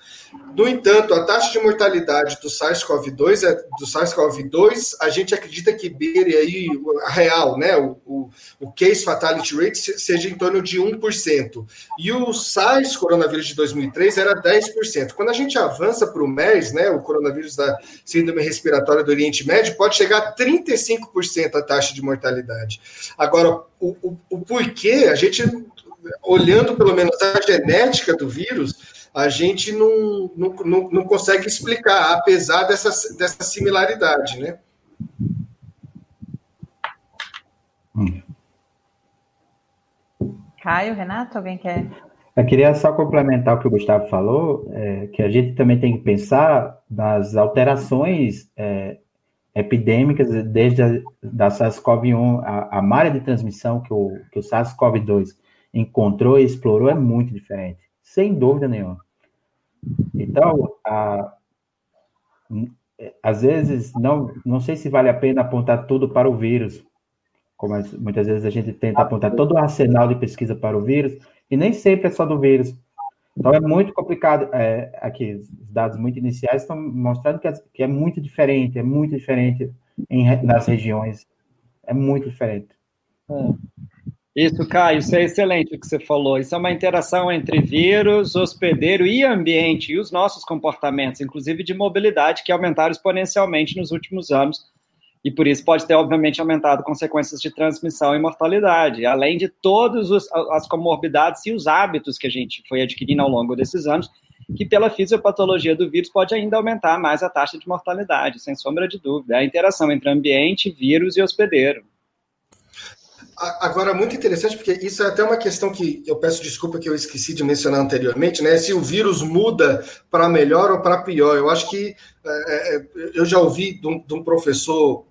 No entanto, a taxa de mortalidade do SARS-CoV-2 é do SARS-CoV-2, a gente acredita que beire aí a real, né? O, o, o, case fatality rate seja em torno de 1%. E o SARS coronavírus de 2003 era 10%. Quando a gente avança para o MERS, né, o coronavírus da síndrome respiratória do Oriente Médio, pode chegar a 35% a taxa de mortalidade. Agora, o, o, o porquê, a gente, olhando pelo menos a genética do vírus, a gente não, não, não, não consegue explicar, apesar dessa, dessa similaridade, né? Caio, Renato, alguém quer? Eu queria só complementar o que o Gustavo falou, é, que a gente também tem que pensar nas alterações é, epidêmicas desde a da SARS-CoV-1, a, a malha de transmissão que o, que o SARS-CoV-2 encontrou e explorou é muito diferente, sem dúvida nenhuma. Então, a, às vezes, não, não sei se vale a pena apontar tudo para o vírus, como muitas vezes a gente tenta apontar todo o arsenal de pesquisa para o vírus, e nem sempre é só do vírus. Então é muito complicado. É, aqui, os dados muito iniciais estão mostrando que é, que é muito diferente, é muito diferente em, nas regiões. É muito diferente. É. Isso, Caio, isso é excelente o que você falou. Isso é uma interação entre vírus, hospedeiro e ambiente, e os nossos comportamentos, inclusive de mobilidade, que aumentaram exponencialmente nos últimos anos e por isso pode ter, obviamente, aumentado consequências de transmissão e mortalidade, além de todas as comorbidades e os hábitos que a gente foi adquirindo ao longo desses anos, que pela fisiopatologia do vírus pode ainda aumentar mais a taxa de mortalidade, sem sombra de dúvida. A interação entre ambiente, vírus e hospedeiro. Agora, muito interessante, porque isso é até uma questão que eu peço desculpa que eu esqueci de mencionar anteriormente, né? Se o vírus muda para melhor ou para pior. Eu acho que é, é, eu já ouvi de um, de um, professor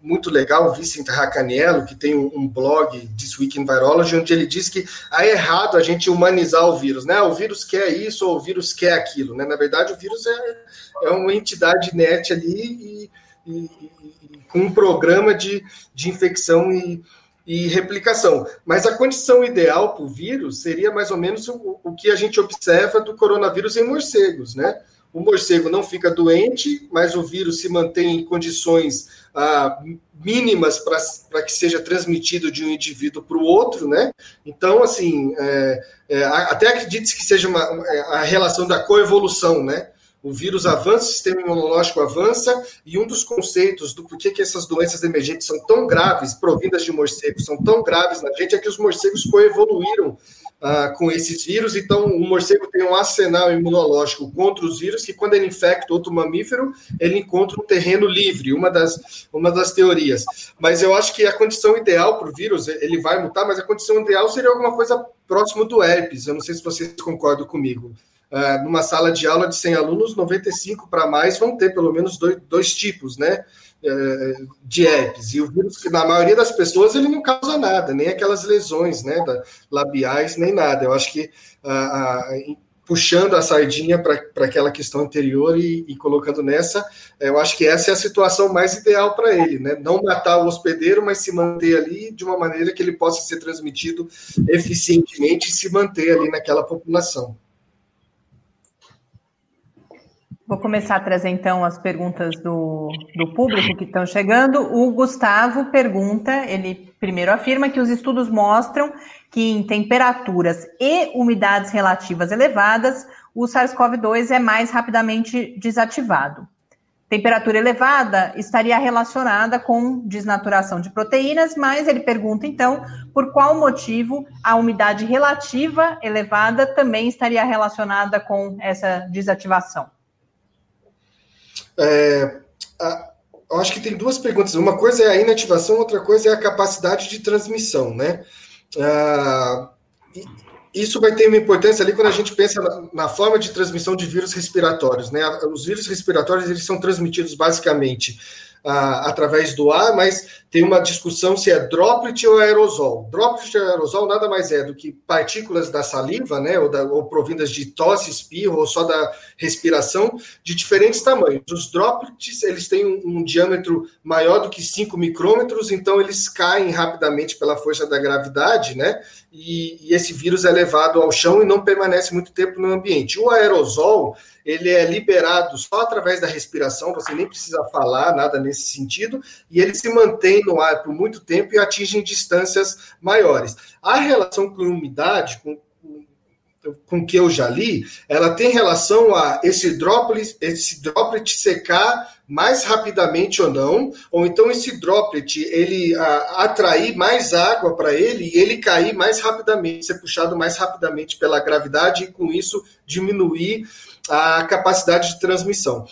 muito legal, Vicente Racaniello, que tem um, um, blog, This Week in Virology, onde ele diz que é errado a gente humanizar o vírus, né? O vírus quer isso ou o vírus quer aquilo, né? Na verdade, o vírus é, é uma entidade net ali e, e, e com um programa de, de infecção e e replicação. Mas a condição ideal para o vírus seria mais ou menos o, o, que a gente observa do coronavírus em morcegos, né? O morcego não fica doente, mas o vírus se mantém em condições ah, mínimas para que seja transmitido de um indivíduo para o outro, né? Então, assim, é, é, até acredite que seja uma, a relação da coevolução, né? O vírus avança, o sistema imunológico avança, e um dos conceitos do porquê que essas doenças emergentes são tão graves, provindas de morcegos, são tão graves na gente, é que os morcegos coevoluíram ah, com esses vírus, então o morcego tem um arsenal imunológico contra os vírus, que quando ele infecta outro mamífero, ele encontra um terreno livre, uma das, uma das teorias. Mas eu acho que a condição ideal para o vírus, ele vai mutar, mas a condição ideal seria alguma coisa próximo do herpes, eu não sei se vocês concordam comigo. Uh, numa sala de aula de 100 alunos, 95 para mais vão ter pelo menos dois, dois tipos, né? Uh, de herpes. E o vírus, que na maioria das pessoas, ele não causa nada, nem aquelas lesões, né? Da, labiais, nem nada. Eu acho que puxando a sardinha para aquela questão anterior e, e, colocando nessa, eu acho que essa é a situação mais ideal para ele, né? Não matar o hospedeiro, mas se manter ali de uma maneira que ele possa ser transmitido eficientemente e se manter ali naquela população. Vou começar a trazer então as perguntas do, do público que estão chegando. O Gustavo pergunta, ele primeiro afirma que os estudos mostram que em temperaturas e umidades relativas elevadas, o SARS-CoV-2 é mais rapidamente desativado. Temperatura elevada estaria relacionada com desnaturação de proteínas, mas ele pergunta então por qual motivo a umidade relativa elevada também estaria relacionada com essa desativação. É, a, eu acho que tem duas perguntas. Uma coisa é a inativação, outra coisa é a capacidade de transmissão, né? Ah, isso vai ter uma importância ali quando a gente pensa na, na, forma de transmissão de vírus respiratórios, né? Os vírus respiratórios eles são transmitidos basicamente através do ar, mas tem uma discussão se é droplet ou aerosol. Droplet ou aerosol nada mais é do que partículas da saliva, né, ou, da, ou provindas de tosse, espirro, ou só da respiração, de diferentes tamanhos. Os droplets, eles têm um, um diâmetro maior do que 5 micrômetros, então eles caem rapidamente pela força da gravidade, né, e, e esse vírus é levado ao chão e não permanece muito tempo no ambiente. O aerosol, ele é liberado só através da respiração, você nem precisa falar nada nesse sentido, e ele se mantém no ar por muito tempo e atinge distâncias maiores. A relação com umidade, com, com que eu já li, ela tem relação a esse droplet, esse droplet secar mais rapidamente ou não, ou então esse droplet ele a, atrair mais água para ele e ele cair mais rapidamente, ser puxado mais rapidamente pela gravidade e com isso diminuir a capacidade de transmissão.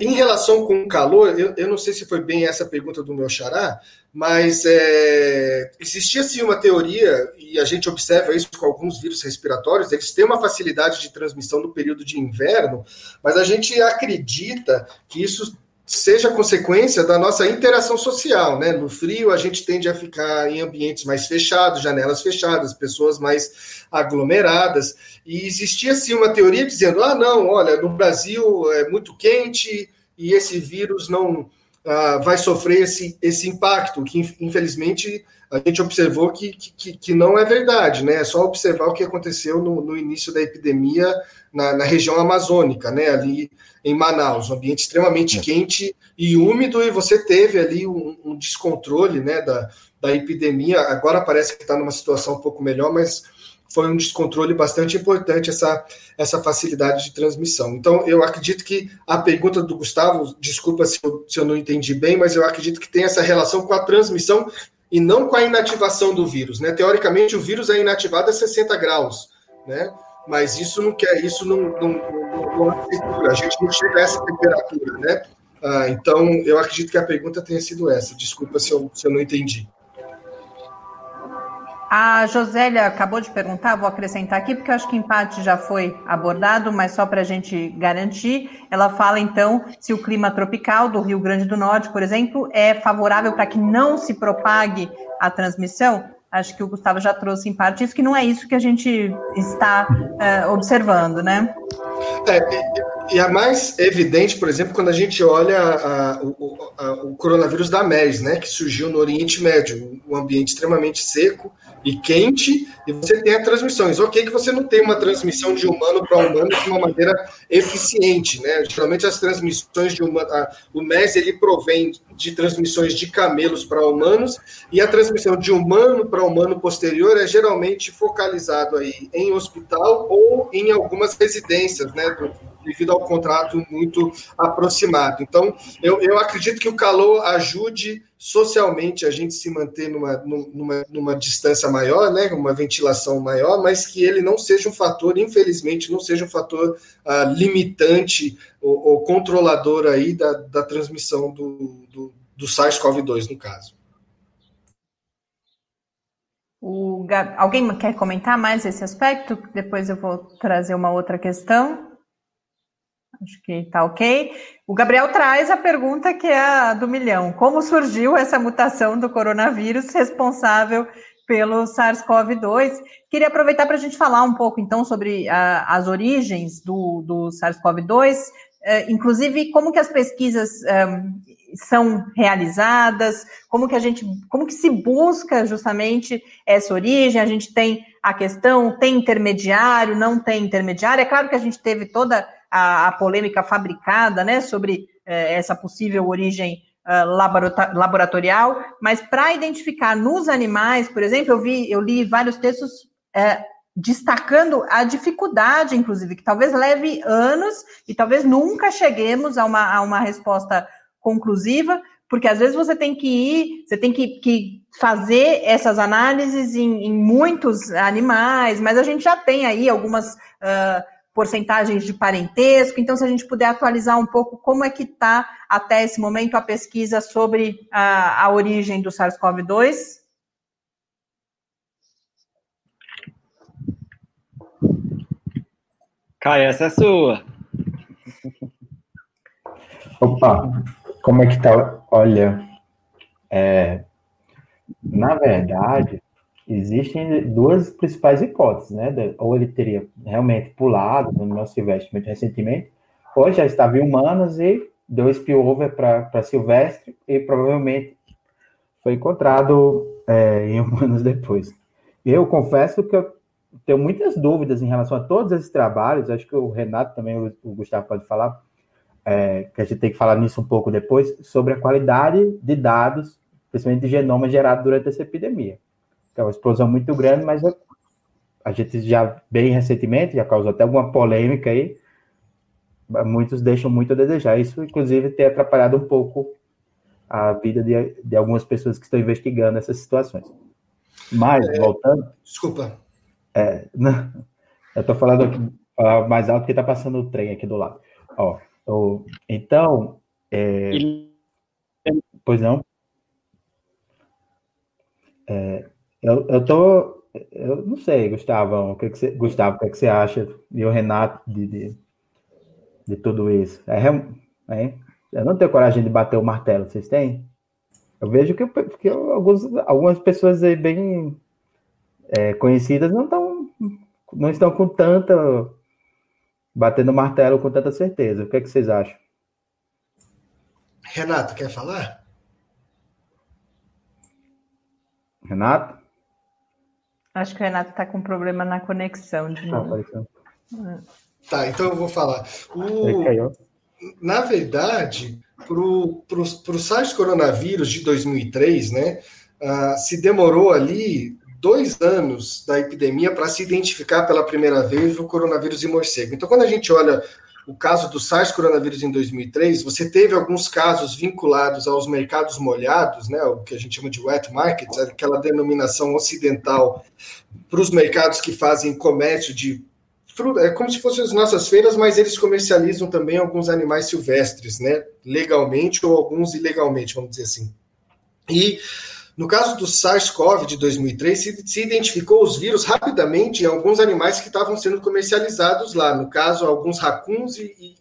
Em relação com o calor, eu, eu, não sei se foi bem essa pergunta do meu xará, mas é, existia sim uma teoria, e a gente observa isso com alguns vírus respiratórios, eles têm uma facilidade de transmissão no período de inverno, mas a gente acredita que isso seja consequência da nossa interação social, né? No frio, a gente tende a ficar em ambientes mais fechados, janelas fechadas, pessoas mais aglomeradas, e existia sim uma teoria dizendo: ah, não, olha, no Brasil é muito quente e esse vírus não ah, vai sofrer esse, esse impacto, que infelizmente a gente observou que, que, que não é verdade, né? É só observar o que aconteceu no, no início da epidemia na, na, região amazônica, né? Ali em Manaus, um ambiente extremamente é. quente e úmido, e você teve ali um, um descontrole, né? Da, da epidemia. Agora parece que está numa situação um pouco melhor, mas foi um descontrole bastante importante essa, essa facilidade de transmissão. Então, eu acredito que a pergunta do Gustavo, desculpa se eu, se eu não entendi bem, mas eu acredito que tem essa relação com a transmissão e não com a inativação do vírus. Né? Teoricamente, o vírus é inativado a 60 graus, né? mas isso não quer, isso não, não, não, não é a gente não chega a essa temperatura. Né? Ah, então, eu acredito que a pergunta tenha sido essa. Desculpa se eu, se eu não entendi. A Josélia acabou de perguntar, vou acrescentar aqui, porque eu acho que empate já foi abordado, mas só para a gente garantir. Ela fala, então, se o clima tropical do Rio Grande do Norte, por exemplo, é favorável para que não se propague a transmissão. Acho que o Gustavo já trouxe em parte isso, que não é isso que a gente está uh, observando, né? É, e a mais evidente, por exemplo, quando a gente olha a, o, a, o coronavírus da MERS, né, que surgiu no Oriente Médio, um ambiente extremamente seco, e quente, e você tem as transmissões. Ok, que você não tem uma transmissão de humano para humano de uma maneira eficiente, né? Geralmente as transmissões de humano, o MES ele provém de transmissões de camelos para humanos, e a transmissão de humano para humano posterior é geralmente focalizado aí em hospital ou em algumas residências, né? Do, devido ao contrato muito aproximado. Então, eu, eu acredito que o calor ajude socialmente a gente se manter numa, numa, numa distância maior, né, uma ventilação maior, mas que ele não seja um fator, infelizmente, não seja um fator uh, limitante ou, ou, controlador aí da, da transmissão do, do, do SARS-CoV-2, no caso. O, alguém quer comentar mais esse aspecto? Depois eu vou trazer uma outra questão. Acho que está ok. O Gabriel traz a pergunta que é a do milhão: como surgiu essa mutação do coronavírus responsável pelo SARS-CoV-2? Queria aproveitar para a gente falar um pouco, então, sobre a, as origens do, do SARS-CoV-2, eh, inclusive como que as pesquisas eh, são realizadas, como que a gente, como que se busca justamente essa origem? A gente tem a questão, tem intermediário, não tem intermediário. É claro que a gente teve toda a, a polêmica fabricada né, sobre eh, essa possível origem uh, laboratorial, mas para identificar nos animais, por exemplo, eu vi, eu li vários textos eh, destacando a dificuldade, inclusive, que talvez leve anos e talvez nunca cheguemos a uma, a uma resposta conclusiva, porque às vezes você tem que ir, você tem que, que fazer essas análises em, em, muitos animais, mas a gente já tem aí algumas uh, porcentagens de parentesco. Então, se a gente puder atualizar um pouco como é que está até esse momento a pesquisa sobre a, a origem do SARS-CoV-2. Caio, essa é sua. Opa, Como é que tá? Olha, é, na verdade, existem duas principais hipóteses, né? Ou ele teria realmente pulado no nosso Silvestre muito recentemente, ou já estava em humanos e deu spillover para Silvestre e provavelmente foi encontrado é, em humanos depois. Eu confesso que eu tenho muitas dúvidas em relação a todos esses trabalhos, acho que o Renato também, o Gustavo pode falar, é, que a gente tem que falar nisso um pouco depois, sobre a qualidade de dados, principalmente de genoma gerado durante essa epidemia. É uma explosão muito grande, mas a gente já, bem recentemente, já causou até alguma polêmica aí, muitos deixam muito a desejar. Isso, inclusive, tem atrapalhado um pouco a vida de, de algumas pessoas que estão investigando essas situações. Mas, é, voltando. Desculpa. É, não, eu estou falando aqui, mais alto porque está passando o trem aqui do lado. Ó, eu, então. É, pois não? É, eu, eu tô. Eu não sei, Gustavo, o que, que você, Gustavo, o que, que você acha? E o Renato de, de, de tudo isso? É, é, eu não tenho coragem de bater o martelo, vocês têm? Eu vejo que, que alguns, algumas pessoas aí bem é, conhecidas não estão não estão com tanta batendo martelo com tanta certeza. O que, é que vocês acham? Renato, quer falar? Renato? Acho que o Renato está com problema na conexão de novo. Tá, então eu vou falar. O... Na verdade, para o SARS coronavírus de 2003, né, uh, se demorou ali dois anos da epidemia para se identificar pela primeira vez o coronavírus em morcego. Então, quando a gente olha o caso do SARS coronavírus em 2003, você teve alguns casos vinculados aos mercados molhados, né, o que a gente chama de wet markets, aquela denominação ocidental para os mercados que fazem comércio de fruta, é como se fossem as nossas feiras, mas eles comercializam também alguns animais silvestres, né, legalmente ou alguns ilegalmente, vamos dizer assim. E no caso do SARS-CoV de 2003, se, identificou os vírus rapidamente em alguns animais que estavam sendo comercializados lá. No caso, alguns racuns e, e,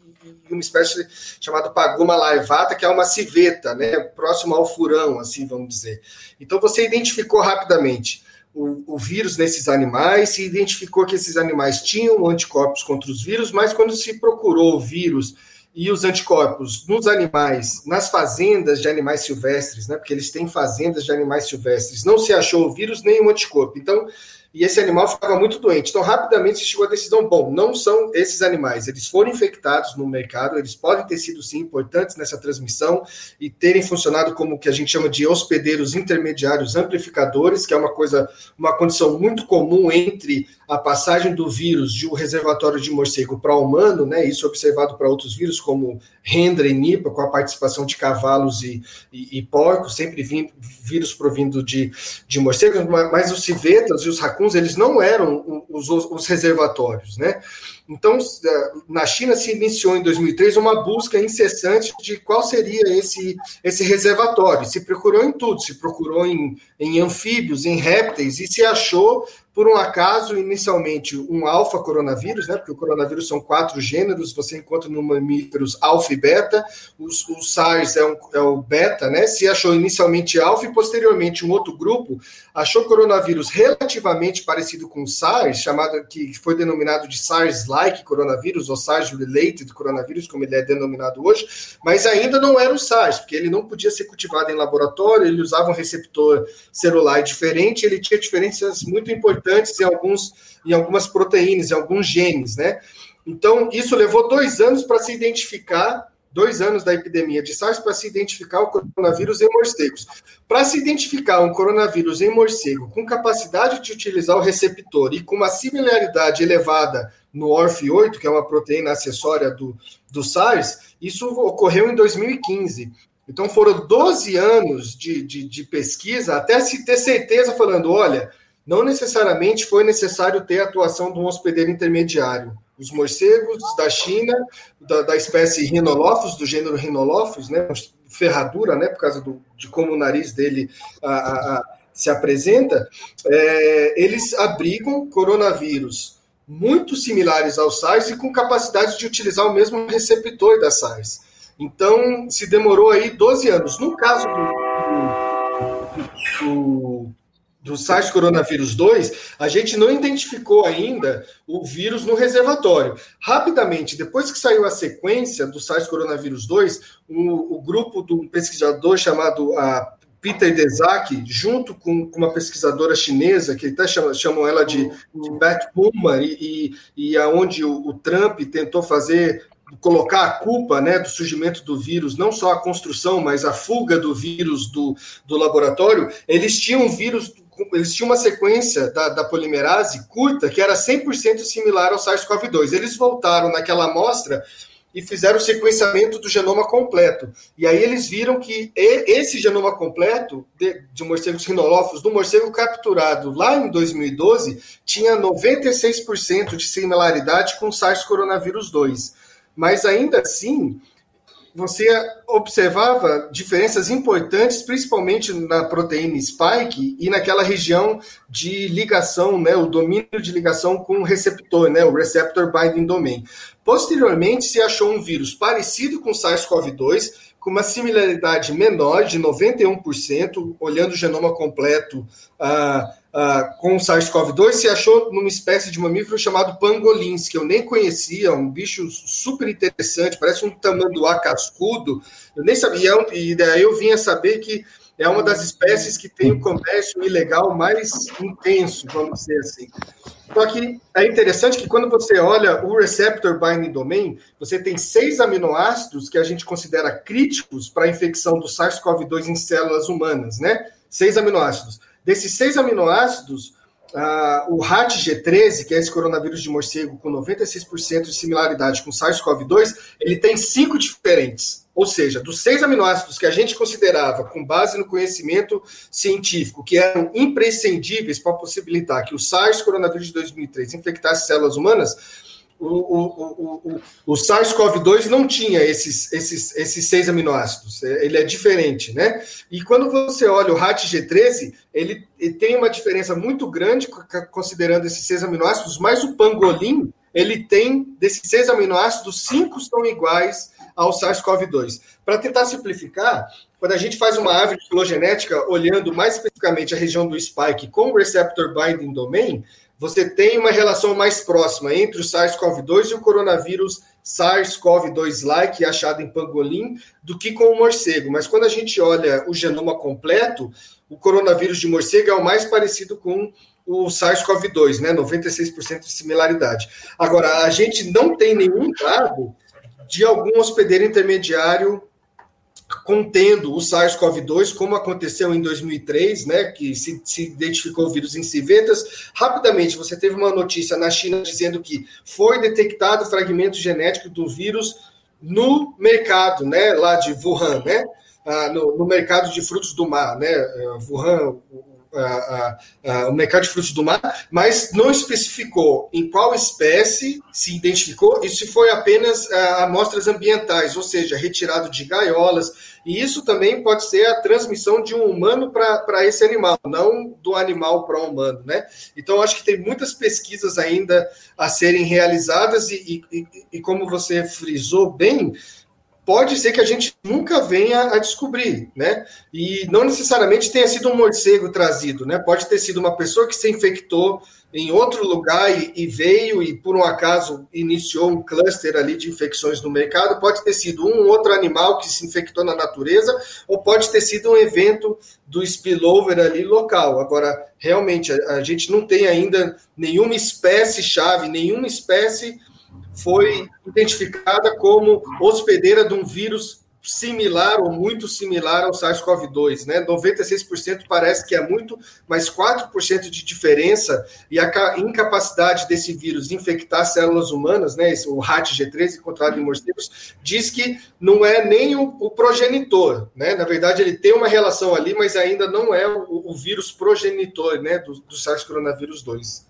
e uma espécie chamada Pagoma laivata, que é uma civeta, né, próximo ao furão, assim vamos dizer. Então, você identificou rapidamente o, o, vírus nesses animais, se identificou que esses animais tinham anticorpos contra os vírus, mas quando se procurou o vírus e os anticorpos nos animais, nas fazendas de animais silvestres, né? Porque eles têm fazendas de animais silvestres, não se achou o vírus nem o anticorpo. Então, e esse animal ficava muito doente. Então, rapidamente se chegou a decisão: bom, não são esses animais, eles foram infectados no mercado, eles podem ter sido sim importantes nessa transmissão e terem funcionado como o que a gente chama de hospedeiros intermediários amplificadores, que é uma coisa, uma condição muito comum entre a passagem do vírus de um reservatório de morcego para o humano, né? Isso é observado para outros vírus, como Hendra e Nipa, com a participação de cavalos e, e, e porcos, sempre vim, vírus provindo de, de morcegos, mas os civetas e os racuns, eles não eram os, os reservatórios, né? Então, é, na China se iniciou em 2003 uma busca incessante de qual seria esse, esse reservatório. Se procurou em tudo, se procurou em, em anfíbios, em répteis, e se achou por um acaso, inicialmente, um alfa coronavírus, né? Porque o coronavírus são quatro gêneros, você encontra no mamíferos alfa e beta, os, o SARS é, um, é, o beta, né? Se achou inicialmente alfa e posteriormente um outro grupo achou coronavírus relativamente parecido com o SARS, chamado que foi denominado de SARS-like coronavírus ou SARS-related coronavírus, como ele é denominado hoje, mas ainda não era o SARS, porque ele não podia ser cultivado em laboratório, ele usava um receptor celular diferente, ele tinha diferenças muito importantes em, alguns, em algumas proteínas, em alguns genes, né? Então, isso levou dois anos para se identificar, dois anos da epidemia de SARS, para se identificar o coronavírus em morcegos. Para se identificar um coronavírus em morcego com capacidade de utilizar o receptor e com uma similaridade elevada no ORF8, que é uma proteína acessória do, do SARS, isso ocorreu em 2015. Então foram 12 anos de, de, de pesquisa até se ter certeza, falando: olha, não necessariamente foi necessário ter a atuação de um hospedeiro intermediário. Os morcegos da China, da, da espécie Rhinolophus, do gênero Rhinolophus, né, ferradura, né, por causa do, de como o nariz dele a, a, a, se apresenta, é, eles abrigam coronavírus muito similares ao SARS e com capacidade de utilizar o mesmo receptor da SARS. Então, se demorou aí 12 anos. No caso do, do, do SARS coronavírus 2, a gente não identificou ainda o vírus no reservatório. Rapidamente, depois que saiu a sequência do SARS coronavírus 2, o, o grupo do pesquisador chamado Peter Desak, junto com, com, uma pesquisadora chinesa, que até chamam, chamam ela de, de Puma, e, e, e aonde o, o Trump tentou fazer colocar a culpa né, do surgimento do vírus, não só a construção, mas a fuga do vírus do, do laboratório, eles tinham vírus, eles tinham uma sequência da, da polimerase curta que era 100% similar ao SARS-CoV-2. Eles voltaram naquela amostra e fizeram o sequenciamento do genoma completo. E aí eles viram que esse genoma completo de, de morcegos rinolofos, do morcego capturado lá em 2012, tinha 96% de similaridade com SARS coronavírus 2 mas ainda assim você observava diferenças importantes, principalmente na proteína spike e naquela região de ligação, né, o domínio de ligação com o receptor, né, o receptor binding domain. Posteriormente, se achou um vírus parecido com SARS-CoV-2, com uma similaridade menor de 91%, olhando o genoma completo uh, uh, com o SARS-CoV-2, se achou numa espécie de mamífero chamado pangolins, que eu nem conhecia, um bicho super interessante, parece um tamanduá cascudo, eu nem sabia, e daí eu vinha saber que é uma das espécies que tem o comércio ilegal mais intenso, vamos dizer assim. Só que é interessante que quando você olha o receptor binding domain, você tem seis aminoácidos que a gente considera críticos para a infecção do SARS-CoV-2 em células humanas, né? Seis aminoácidos. Desses seis aminoácidos, uh, o RAT-G13, que é esse coronavírus de morcego com 96% de similaridade com SARS-CoV-2, ele tem cinco diferentes. Ou seja, dos seis aminoácidos que a gente considerava, com base no conhecimento científico, que eram imprescindíveis para possibilitar que o SARS coronavírus de 2003 infectasse células humanas, o, o, o, o SARS-CoV-2 não tinha esses, esses, esses seis aminoácidos, é, ele é diferente, né? E quando você olha o RAT-G13, ele, ele, tem uma diferença muito grande considerando esses seis aminoácidos, mas o pangolim, ele tem, desses seis aminoácidos, cinco são iguais ao SARS-CoV-2. Para tentar simplificar, quando a gente faz uma árvore filogenética olhando mais especificamente a região do spike com o receptor binding domain, você tem uma relação mais próxima entre o SARS-CoV-2 e o coronavírus SARS-CoV-2-like achado em pangolim do que com o morcego. Mas quando a gente olha o genoma completo, o coronavírus de morcego é o mais parecido com o SARS-CoV-2, né? 96% de similaridade. Agora, a gente não tem nenhum dado de algum hospedeiro intermediário contendo o SARS-CoV-2, como aconteceu em 2003, né, que se, se, identificou o vírus em civetas. Rapidamente, você teve uma notícia na China dizendo que foi detectado fragmento genético do vírus no mercado, né, lá de Wuhan, né, ah, no, no, mercado de frutos do mar, né, Wuhan, a, a, o mercado de frutos do mar, mas não especificou em qual espécie se identificou e se foi apenas amostras ambientais, ou seja, retirado de gaiolas. E isso também pode ser a transmissão de um humano para esse animal, não do animal para o humano, né? Então, acho que tem muitas pesquisas ainda a serem realizadas e, e, e como você frisou bem, pode ser que a gente nunca venha a descobrir, né? E não necessariamente tenha sido um morcego trazido, né? Pode ter sido uma pessoa que se infectou em outro lugar e, e, veio e por um acaso iniciou um cluster ali de infecções no mercado, pode ter sido um outro animal que se infectou na natureza, ou pode ter sido um evento do spillover ali local. Agora, realmente, a, a gente não tem ainda nenhuma espécie chave, nenhuma espécie foi identificada como hospedeira de um vírus similar ou muito similar ao SARS-CoV-2, né? 96% parece que é muito, mas 4% de diferença e a incapacidade desse vírus infectar células humanas, né? O RAT-G13 encontrado em morcegos, diz que não é nem o, o, progenitor, né? Na verdade, ele tem uma relação ali, mas ainda não é o, o vírus progenitor, né? Do, do SARS-CoV-2.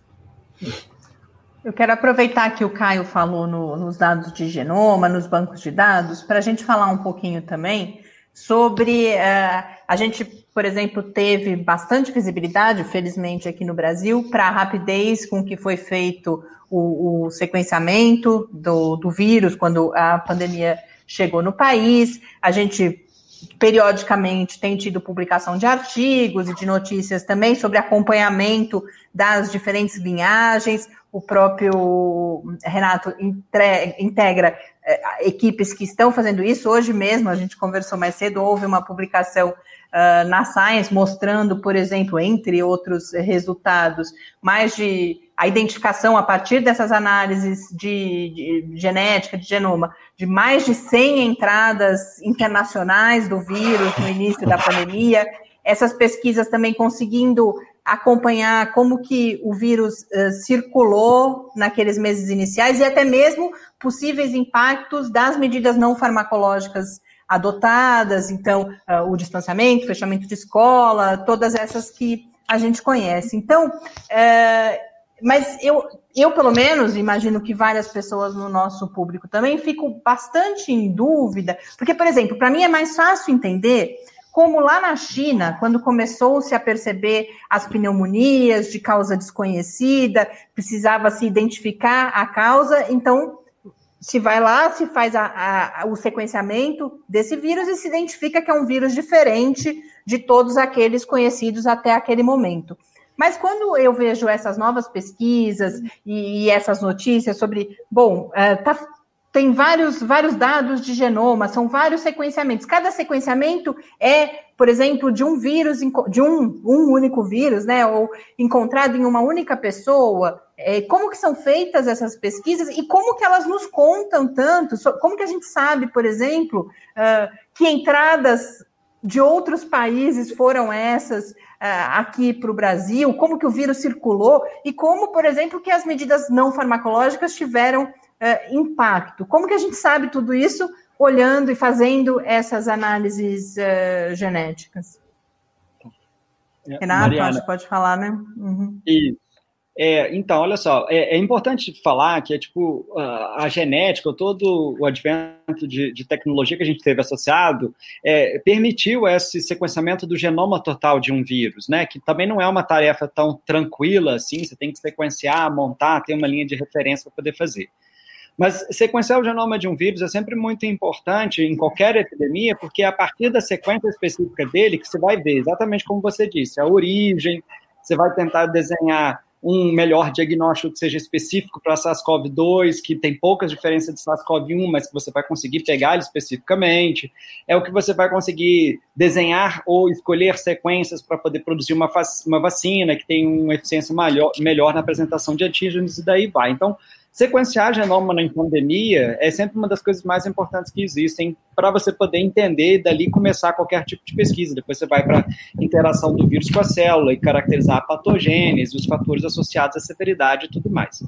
Eu quero aproveitar que o Caio falou no, nos dados de genoma, nos bancos de dados, para a gente falar um pouquinho também sobre. Uh, a gente, por exemplo, teve bastante visibilidade, felizmente, aqui no Brasil, para a rapidez com que foi feito o, o sequenciamento do, do, vírus quando a pandemia chegou no país. A gente periodicamente tem tido publicação de artigos e de notícias também sobre acompanhamento das diferentes linhagens. O próprio Renato integra é, equipes que estão fazendo isso. Hoje mesmo, a gente conversou mais cedo, houve uma publicação uh, na Science mostrando, por exemplo, entre outros resultados, mais de a identificação a partir dessas análises de, de, genética, de genoma, de mais de 100 entradas internacionais do vírus no início da pandemia. Essas pesquisas também conseguindo acompanhar como que o vírus uh, circulou naqueles meses iniciais e até mesmo possíveis impactos das medidas não farmacológicas adotadas, então uh, o distanciamento, fechamento de escola, todas essas que a gente conhece. Então, uh, mas eu, eu, pelo menos, imagino que várias pessoas no nosso público também fico bastante em dúvida, porque, por exemplo, para mim é mais fácil entender como lá na China, quando começou-se a perceber as pneumonias de causa desconhecida, precisava se identificar a causa, então se vai lá, se faz a, a, o sequenciamento desse vírus e se identifica que é um vírus diferente de todos aqueles conhecidos até aquele momento. Mas quando eu vejo essas novas pesquisas e, e essas notícias sobre, bom, uh, tá, tem vários, vários dados de genoma, são vários sequenciamentos. Cada sequenciamento é, por exemplo, de um vírus, de um, um único vírus, né? Ou encontrado em uma única pessoa. É, como que são feitas essas pesquisas e como que elas nos contam tanto? Como que a gente sabe, por exemplo, uh, que entradas de outros países foram essas? uh, aqui para o Brasil, como que o vírus circulou e como, por exemplo, que as medidas não farmacológicas tiveram uh, impacto. Como que a gente sabe tudo isso olhando e fazendo essas análises uh, genéticas? É, Renato, Mariana, acho que pode falar, né? Uhum. Isso. É, então, olha só, é, é, importante falar que é tipo a, a genética, todo o advento de, de, tecnologia que a gente teve associado é, permitiu esse sequenciamento do genoma total de um vírus, né? Que também não é uma tarefa tão tranquila assim, você tem que sequenciar, montar, ter uma linha de referência para poder fazer. Mas sequenciar o genoma de um vírus é sempre muito importante em qualquer epidemia, porque é a partir da sequência específica dele que você vai ver, exatamente como você disse, a origem, você vai tentar desenhar um melhor diagnóstico que seja específico para SARS-CoV-2, que tem poucas diferenças de SARS-CoV-1, mas que você vai conseguir pegar ele especificamente. É o que você vai conseguir desenhar ou escolher sequências para poder produzir uma, uma vacina que tem uma eficiência maior, melhor na apresentação de antígenos e daí vai. Então, Sequenciar genoma na pandemia é sempre uma das coisas mais importantes que existem para você poder entender e dali começar qualquer tipo de pesquisa. Depois você vai para interação do vírus com a célula e caracterizar a patogênese, os fatores associados à severidade e tudo mais.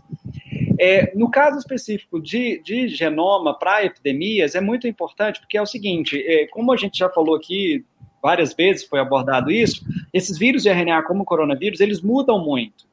É, no caso específico de, de genoma para epidemias, é muito importante porque é o seguinte: é, como a gente já falou aqui várias vezes, foi abordado isso, esses vírus de RNA, como o coronavírus, eles mudam muito.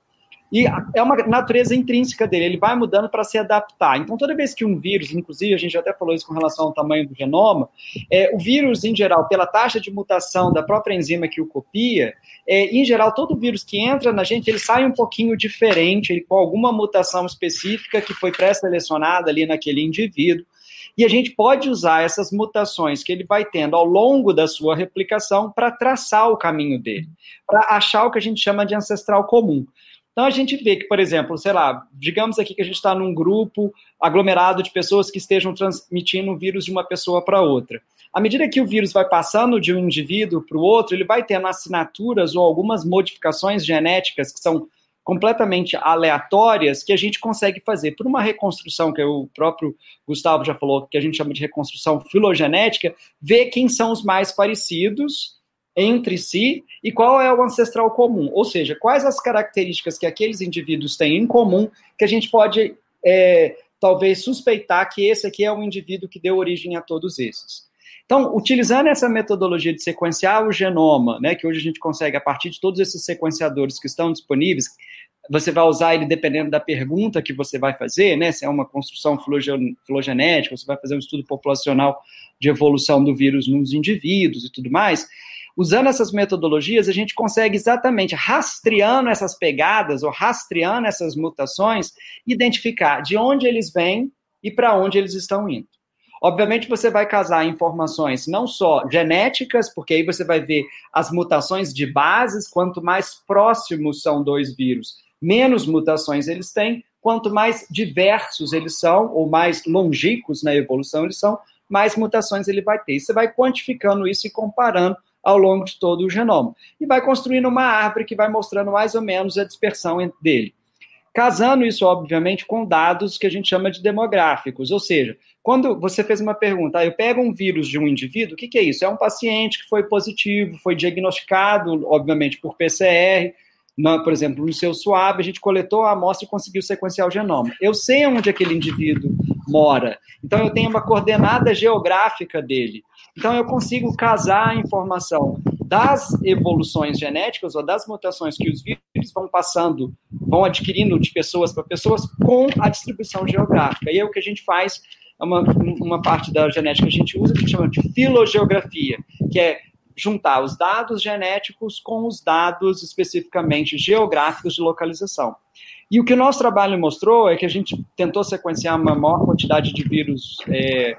E é uma natureza intrínseca dele, ele vai mudando para se adaptar. Então, toda vez que um vírus, inclusive a gente já até falou isso com relação ao tamanho do genoma, é, o vírus, em geral, pela taxa de mutação da própria enzima que o copia, é, em geral, todo vírus que entra na gente, ele sai um pouquinho diferente, ele, com alguma mutação específica que foi pré-selecionada ali naquele indivíduo. E a gente pode usar essas mutações que ele vai tendo ao longo da sua replicação para traçar o caminho dele, para achar o que a gente chama de ancestral comum. Então a gente vê que, por exemplo, sei lá, digamos aqui que a gente está num grupo aglomerado de pessoas que estejam transmitindo o vírus de uma pessoa para outra. À medida que o vírus vai passando de um indivíduo para o outro, ele vai tendo assinaturas ou algumas modificações genéticas que são completamente aleatórias que a gente consegue fazer por uma reconstrução que o próprio Gustavo já falou, que a gente chama de reconstrução filogenética, ver quem são os mais parecidos entre si e qual é o ancestral comum, ou seja, quais as características que aqueles indivíduos têm em comum que a gente pode é, talvez suspeitar que esse aqui é o indivíduo que deu origem a todos esses. Então, utilizando essa metodologia de sequenciar o genoma, né, que hoje a gente consegue a partir de todos esses sequenciadores que estão disponíveis, você vai usar ele dependendo da pergunta que você vai fazer, né? Se é uma construção filogenética, você vai fazer um estudo populacional de evolução do vírus nos indivíduos e tudo mais. Usando essas metodologias, a gente consegue exatamente, rastreando essas pegadas ou rastreando essas mutações, identificar de onde eles vêm e para onde eles estão indo. Obviamente, você vai casar informações não só genéticas, porque aí você vai ver as mutações de bases, quanto mais próximos são dois vírus, menos mutações eles têm, quanto mais diversos eles são, ou mais longínquos na evolução eles são, mais mutações ele vai ter. E você vai quantificando isso e comparando ao longo de todo o genoma. E vai construindo uma árvore que vai mostrando mais ou menos a dispersão dele. Casando isso, obviamente, com dados que a gente chama de demográficos, ou seja, quando você fez uma pergunta, ah, eu pego um vírus de um indivíduo, o que, que é isso? É um paciente que foi positivo, foi diagnosticado, obviamente, por PCR, por exemplo, no seu SWAB, a gente coletou a amostra e conseguiu sequenciar o genoma. Eu sei onde aquele indivíduo mora, então eu tenho uma coordenada geográfica dele. Então, eu consigo casar a informação das evoluções genéticas ou das mutações que os vírus vão passando, vão adquirindo de pessoas para pessoas com a distribuição geográfica. E é o que a gente faz, é uma, uma parte da genética que a gente usa, que chama de filogeografia, que é juntar os dados genéticos com os dados especificamente geográficos de localização. E o que o nosso trabalho mostrou é que a gente tentou sequenciar uma maior quantidade de vírus é,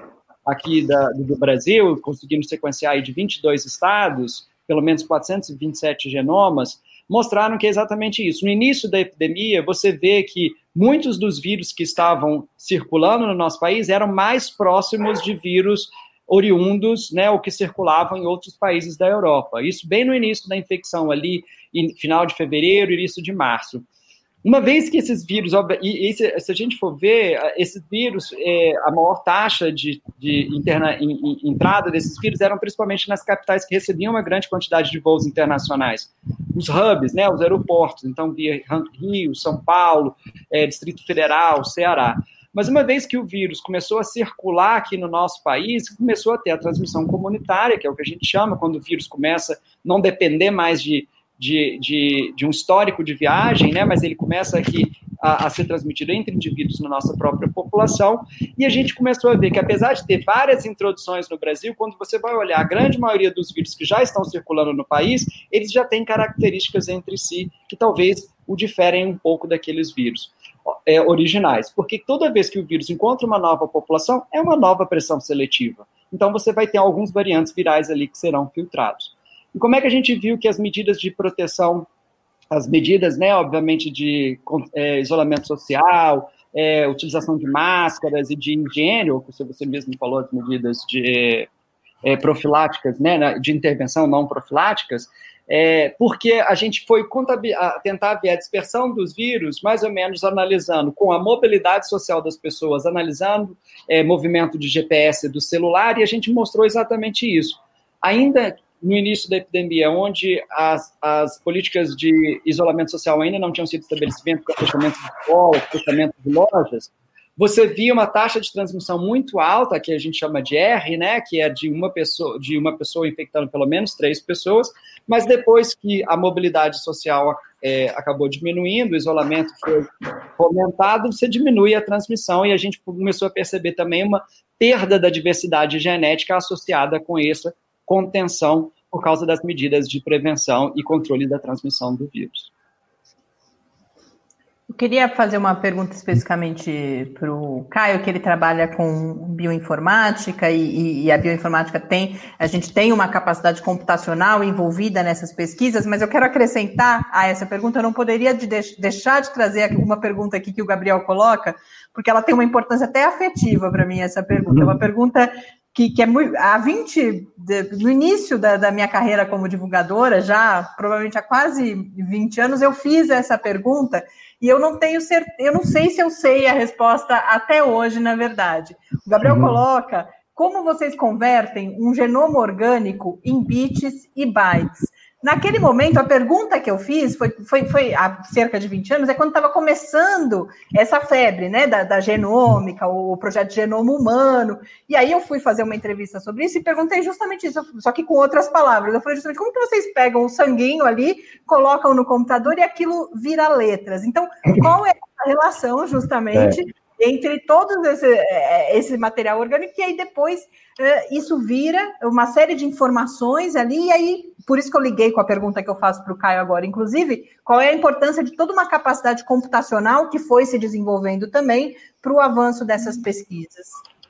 aqui da, do Brasil, conseguindo sequenciar aí de 22 estados, pelo menos 427 genomas, mostraram que é exatamente isso. No início da epidemia, você vê que muitos dos vírus que estavam circulando no nosso país eram mais próximos de vírus oriundos, né, ou que circulavam em outros países da Europa. Isso bem no início da infecção ali, final de fevereiro, início de março. Uma vez que esses vírus, e, e se, a gente for ver, esses vírus, é, a maior taxa de, de interna, in, in, entrada desses vírus eram principalmente nas capitais que recebiam uma grande quantidade de voos internacionais. Os hubs, né, os aeroportos, então via Rio, São Paulo, é, Distrito Federal, Ceará. Mas uma vez que o vírus começou a circular aqui no nosso país, começou a ter a transmissão comunitária, que é o que a gente chama, quando o vírus começa a não depender mais de de, de, de um histórico de viagem, né, mas ele começa aqui a, a, ser transmitido entre indivíduos na nossa própria população, e a gente começou a ver que, apesar de ter várias introduções no Brasil, quando você vai olhar a grande maioria dos vírus que já estão circulando no país, eles já têm características entre si que talvez o diferem um pouco daqueles vírus é, originais, porque toda vez que o vírus encontra uma nova população, é uma nova pressão seletiva. Então, você vai ter alguns variantes virais ali que serão filtrados. E como é que a gente viu que as medidas de proteção, as medidas, né, obviamente, de é, isolamento social, é, utilização de máscaras e de higiene, ou se você mesmo falou, as medidas de é, profiláticas, né, de intervenção não profiláticas, é, porque a gente foi tentar ver a dispersão dos vírus, mais ou menos analisando com a mobilidade social das pessoas, analisando é, movimento de GPS do celular, e a gente mostrou exatamente isso. Ainda no início da epidemia, onde as, as políticas de isolamento social ainda não tinham sido estabelecidas, com fechamento de escolas, fechamento de lojas, você via uma taxa de transmissão muito alta, que a gente chama de R, né, que é de uma pessoa, de uma pessoa infectando pelo menos três pessoas, mas depois que a mobilidade social é, acabou diminuindo, o isolamento foi aumentado, você diminui a transmissão e a gente começou a perceber também uma perda da diversidade genética associada com essa contenção por causa das medidas de prevenção e controle da transmissão do vírus. Eu queria fazer uma pergunta especificamente para o Caio, que ele trabalha com bioinformática e, e, a bioinformática tem, a gente tem uma capacidade computacional envolvida nessas pesquisas, mas eu quero acrescentar a essa pergunta, eu não poderia de deixar de trazer uma pergunta aqui que o Gabriel coloca, porque ela tem uma importância até afetiva para mim, essa pergunta. É uma pergunta que, que é muito. Há 20. De, no início da, da, minha carreira como divulgadora, já provavelmente há quase 20 anos, eu fiz essa pergunta e eu não tenho certeza, eu não sei se eu sei a resposta até hoje, na verdade. O Gabriel uhum. coloca como vocês convertem um genoma orgânico em bits e bytes. Naquele momento, a pergunta que eu fiz foi, foi, foi há cerca de 20 anos, é quando estava começando essa febre né, da, da, genômica, o projeto Genoma Humano. E aí eu fui fazer uma entrevista sobre isso e perguntei justamente isso, só que com outras palavras. Eu falei justamente como que vocês pegam o sanguinho ali, colocam no computador e aquilo vira letras. Então, qual é a relação justamente é entre todo esse, é, esse material orgânico, e aí depois é, isso vira uma série de informações ali, e aí, por isso que eu liguei com a pergunta que eu faço para o Caio agora, inclusive, qual é a importância de toda uma capacidade computacional que foi se desenvolvendo também para o avanço dessas pesquisas?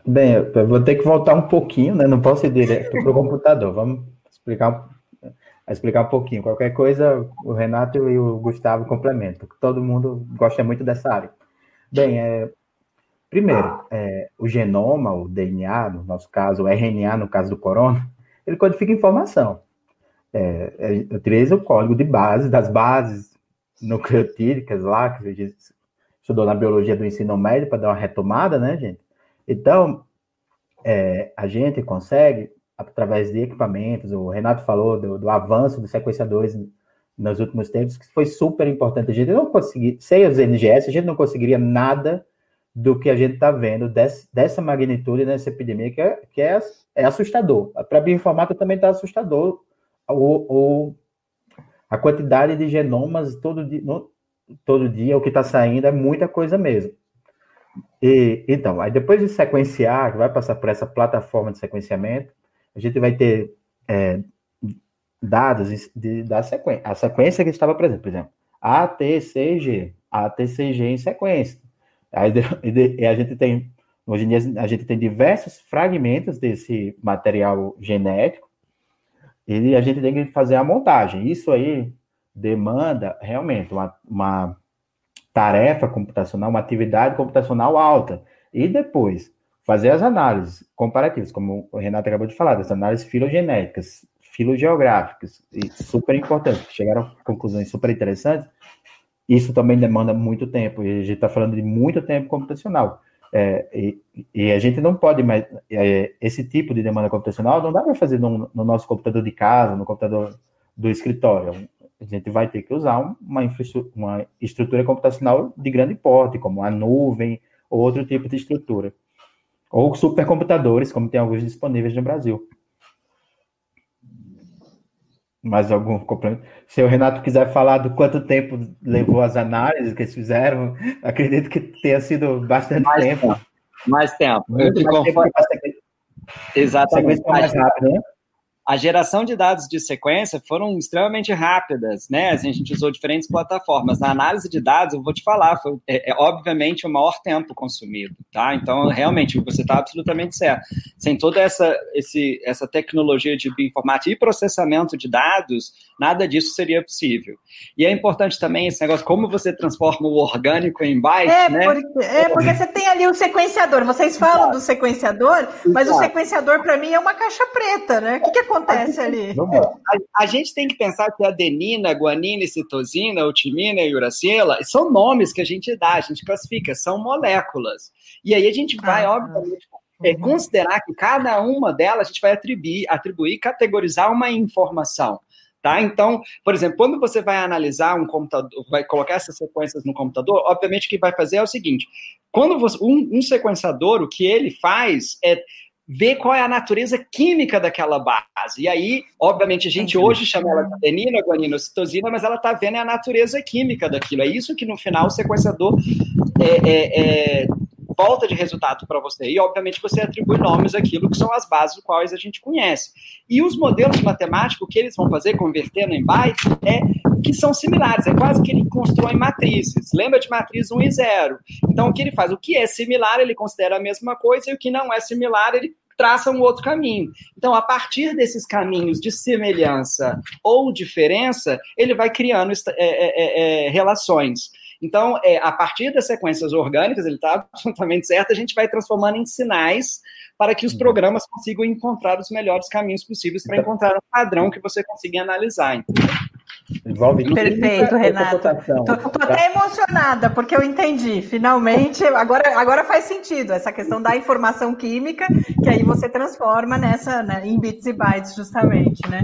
Bem, eu vou ter que voltar um pouquinho, né? Não posso ir direto para o computador. Vamos explicar, explicar um pouquinho. Qualquer coisa, o Renato e o Gustavo complementam, porque todo mundo gosta muito dessa área. Bem, é, primeiro, é, o genoma, o DNA, no nosso caso, o RNA, no caso do corona, ele codifica informação. É, é, o código de base, das bases nucleotídicas lá, que a gente estudou na biologia do ensino médio, para dar uma retomada, né, gente? Então, é, a gente consegue, através de equipamentos, o Renato falou do, do, avanço dos sequenciadores nos últimos tempos, que foi super importante. A gente não conseguir, sem os NGS, a gente não conseguiria nada do que a gente está vendo desse, dessa magnitude nessa epidemia, que é, que é, é assustador. Para a bioinformática também está assustador o, o, a quantidade de genomas todo dia, no, todo dia o que está saindo é muita coisa mesmo. E, então, aí depois de sequenciar, que vai passar por essa plataforma de sequenciamento, a gente vai ter é, dados de, da sequência, a sequência que estava presente, por exemplo, ATCG, ATCG em sequência. Aí e a gente tem, hoje em dia, a gente tem diversos fragmentos desse material genético e a gente tem que fazer a montagem. Isso aí demanda realmente uma, uma tarefa computacional, uma atividade computacional alta. E depois, fazer as análises comparativas, como o Renato acabou de falar, as análises filogenéticas, filogeográficas, e super importante, chegaram a conclusões super interessantes. Isso também demanda muito tempo, e a gente está falando de muito tempo computacional. É, e, e, a gente não pode mais. É, esse tipo de demanda computacional não dá para fazer no, no, nosso computador de casa, no computador do escritório a gente vai ter que usar uma, uma estrutura computacional de grande porte, como a nuvem ou outro tipo de estrutura. Ou supercomputadores, como tem alguns disponíveis no Brasil. Mais algum complemento? Se o Renato quiser falar do quanto tempo levou as análises que eles fizeram, acredito que tenha sido bastante mais tempo. tempo. Mais tempo. Mais tempo Exatamente. Mais rápido, né? A geração de dados de sequência foram extremamente rápidas, né? Assim, a gente usou diferentes plataformas. Na análise de dados, eu vou te falar, foi é, é, obviamente o maior tempo consumido, tá? Então, realmente, você está absolutamente certo. Sem toda essa, esse, essa tecnologia de bioinformática e processamento de dados, nada disso seria possível. E é importante também esse negócio, como você transforma o orgânico em byte, é, né? Porque, é, porque você tem ali o sequenciador. Vocês falam Exato. do sequenciador, mas Exato. o sequenciador, para mim, é uma caixa preta, né? O que, que acontece? ali? A, a, gente tem que pensar que adenina, guanina, citosina, utimina e uracila são nomes que a gente dá, a gente classifica, são moléculas. E aí a gente vai, ah, obviamente, é, considerar que cada uma delas a gente vai atribuir, atribuir, categorizar uma informação. Tá? Então, por exemplo, quando você vai analisar um computador, vai colocar essas sequências no computador, obviamente o que vai fazer é o seguinte: quando você, um, um sequenciador, o que ele faz é ver qual é a natureza química daquela base. E aí, obviamente, a gente hoje chama ela de adenina, guanina, citosina, mas ela está vendo a natureza química daquilo. É isso que no final o sequenciador é, é, é, volta de resultado para você. E, obviamente, você atribui nomes àquilo que são as bases quais a gente conhece. E os modelos matemáticos, o que eles vão fazer, convertendo em bytes, é que são similares, é quase que ele constrói matrizes. Lembra de matriz 1 e 0. Então, o que ele faz? O que é similar, ele considera a mesma coisa, e o que não é similar, ele traça um outro caminho. Então, a partir desses caminhos de semelhança ou diferença, ele vai criando é, é, é, é, relações. Então, é, a partir das sequências orgânicas, ele está absolutamente certo, a gente vai transformando em sinais para que os uhum. programas consigam encontrar os melhores caminhos possíveis para então encontrar um padrão que você consiga analisar. Entendeu? Envolve Perfeito, Renato. Estou até emocionada, porque eu entendi. Finalmente, agora, agora faz sentido essa questão da informação química, que aí você transforma nessa, né, em bits e bytes, justamente, né?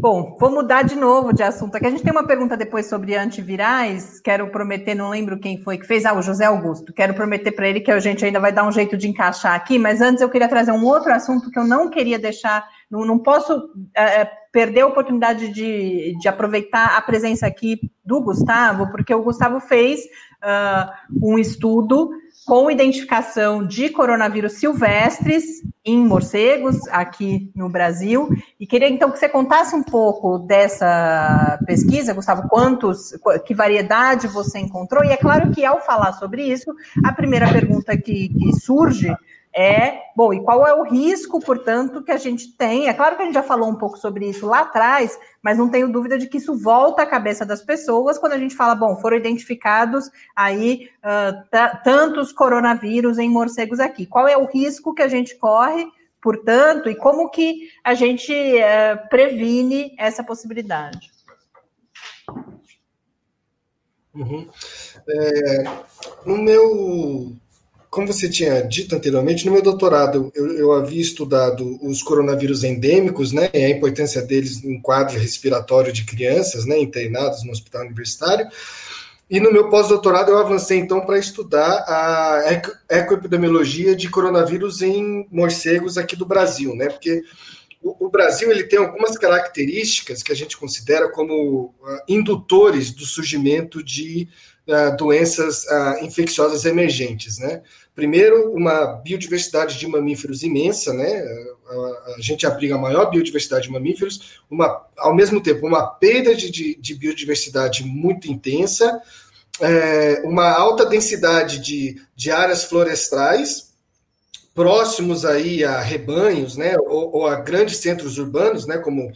Bom, vou mudar de novo de assunto. Aqui a gente tem uma pergunta depois sobre antivirais. Quero prometer, não lembro quem foi que fez. Ah, o José Augusto. Quero prometer para ele que a gente ainda vai dar um jeito de encaixar aqui. Mas antes eu queria trazer um outro assunto que eu não queria deixar. Não, não posso é, é perder a oportunidade de, de aproveitar a presença aqui do Gustavo, porque o Gustavo fez uh, um estudo com identificação de coronavírus silvestres em morcegos aqui no Brasil. E queria então que você contasse um pouco dessa pesquisa, Gustavo, quantos, que variedade você encontrou. E é claro que ao falar sobre isso, a primeira pergunta que, que surge é, bom, e qual é o risco, portanto, que a gente tem? É claro que a gente já falou um pouco sobre isso lá atrás, mas não tenho dúvida de que isso volta à cabeça das pessoas quando a gente fala, bom, foram identificados aí uh, tantos coronavírus em morcegos aqui. Qual é o risco que a gente corre, portanto, e como que a gente uh, previne essa possibilidade? Uhum. É, no meu como você tinha dito anteriormente, no meu doutorado eu, eu, havia estudado os coronavírus endêmicos, né, e a importância deles em quadro respiratório de crianças, né, internados no hospital universitário. E no meu pós-doutorado eu avancei então para estudar a ecoepidemiologia de coronavírus em morcegos aqui do Brasil, né, porque o, Brasil ele tem algumas características que a gente considera como uh, indutores do surgimento de uh, doenças uh, infecciosas emergentes, né? Primeiro, uma biodiversidade de mamíferos imensa, né? A, a, gente abriga a maior biodiversidade de mamíferos, uma, ao mesmo tempo, uma perda de, de, de biodiversidade muito intensa, é, uma alta densidade de, de áreas florestais, próximos aí a rebanhos, né, ou, ou, a grandes centros urbanos, né, como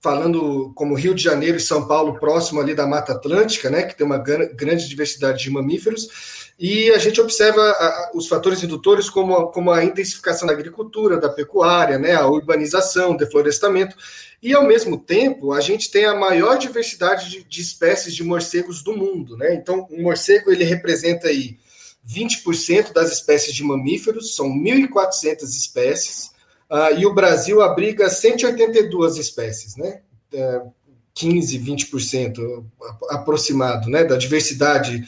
falando como Rio de Janeiro e São Paulo, próximo ali da Mata Atlântica, né, que tem uma grande diversidade de mamíferos, e a gente observa os fatores indutores como a, como a intensificação da agricultura, da pecuária, né, a urbanização, deflorestamento, e ao mesmo tempo a gente tem a maior diversidade de, de espécies de morcegos do mundo, né, então o morcego ele representa aí 20% das espécies de mamíferos, são 1.400 espécies, Uh, e o Brasil abriga 182 espécies, né? Uh, 15, 20% aproximado, né, da diversidade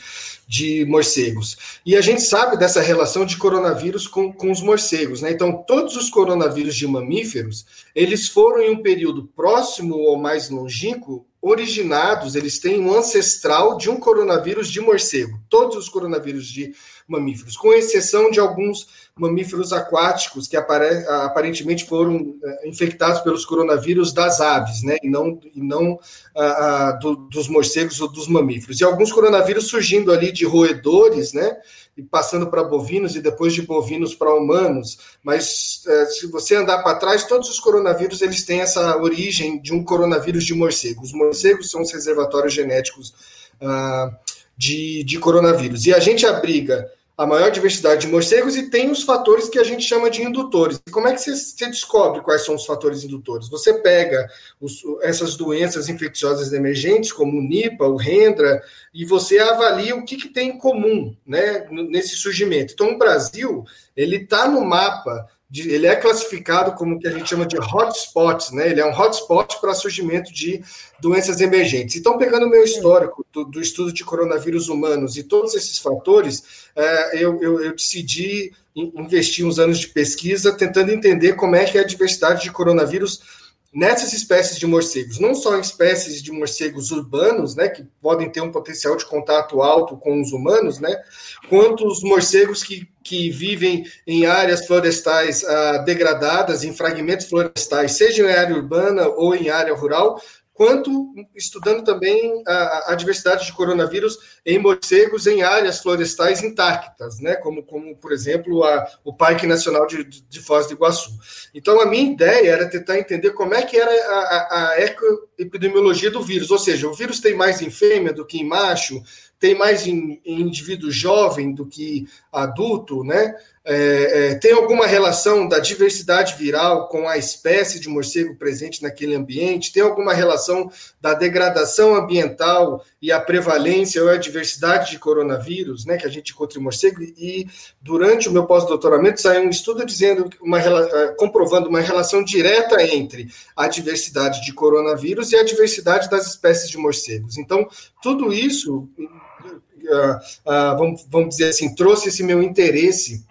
de morcegos. E a gente sabe dessa relação de coronavírus com, com os morcegos, né? Então, todos os coronavírus de mamíferos, eles foram em um período próximo ou mais longínquo originados, eles têm um ancestral de um coronavírus de morcego. Todos os coronavírus de mamíferos, com exceção de alguns mamíferos aquáticos que aparentemente foram eh, infectados pelos coronavírus das aves, né, e não, e não ah, ah, do, dos morcegos ou dos mamíferos. E alguns coronavírus surgindo ali de roedores, né, e passando para bovinos e depois de bovinos para humanos. Mas eh, se você andar para trás, todos os coronavírus eles têm essa origem de um coronavírus de morcego. Os morcegos são os reservatórios genéticos ah, de, de coronavírus. E a gente abriga a maior diversidade de morcegos e tem os fatores que a gente chama de indutores. Como é que você, você descobre quais são os fatores indutores? Você pega os, essas doenças infecciosas emergentes, como o Nipah, o Hendra, e você avalia o que, que tem em comum né, nesse surgimento. Então, o Brasil ele está no mapa de, ele é classificado como o que a gente chama de hotspots, né? Ele é um hotspot para surgimento de doenças emergentes. Então, pegando o meu histórico do, do estudo de coronavírus humanos e todos esses fatores, é, eu, eu, eu, decidi investir uns anos de pesquisa tentando entender como é que é a diversidade de coronavírus nessas espécies de morcegos, não só em espécies de morcegos urbanos, né, que podem ter um potencial de contato alto com os humanos, né, quanto os morcegos que, que vivem em áreas florestais ah, degradadas, em fragmentos florestais, seja em área urbana ou em área rural, quanto estudando também a, a, diversidade de coronavírus em morcegos em áreas florestais intactas, né? como, como por exemplo, a, o Parque Nacional de, de Foz do Iguaçu. Então, a minha ideia era tentar entender como é que era a, a, a ecoepidemiologia do vírus, ou seja, o vírus tem mais em fêmea do que em macho, tem mais em, em indivíduo jovem do que adulto, né? É, é, tem alguma relação da diversidade viral com a espécie de morcego presente naquele ambiente? Tem alguma relação da degradação ambiental e a prevalência ou a diversidade de coronavírus, né, que a gente encontra em morcego? E durante o meu pós-doutoramento saiu um estudo dizendo uma é, comprovando uma relação direta entre a diversidade de coronavírus e a diversidade das espécies de morcegos. Então, tudo isso Uh, uh, vamos, vamos dizer assim, trouxe esse meu interesse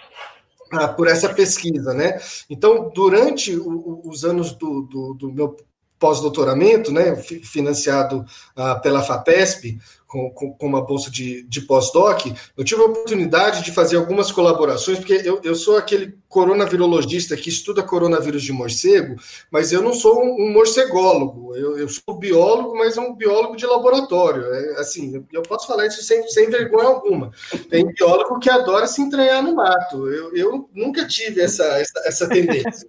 por essa pesquisa, né? Então, durante o, os anos do, do, do meu pós-doutoramento, né, financiado ah, pela FAPESP, com, com, com uma bolsa de, de pós-doc, eu tive a oportunidade de fazer algumas colaborações, porque eu, eu sou aquele coronavirologista que estuda coronavírus de morcego, mas eu não sou um, um morcególogo, eu, eu, sou biólogo, mas um biólogo de laboratório. É, assim, eu, eu, posso falar isso sem, sem vergonha alguma. Tem biólogo que adora se entranhar no mato. Eu, eu nunca tive essa, essa, essa tendência.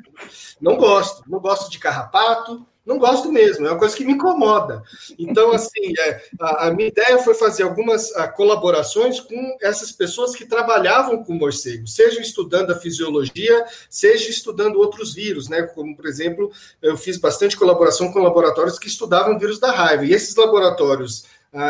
Não gosto, não gosto de carrapato, não gosto mesmo, é uma coisa que me incomoda. Então, assim, é, a, a, minha ideia foi fazer algumas a, colaborações com essas pessoas que trabalhavam com morcego, seja estudando a fisiologia, seja estudando outros vírus, né? Como, por exemplo, eu fiz bastante colaboração com laboratórios que estudavam vírus da raiva. E esses laboratórios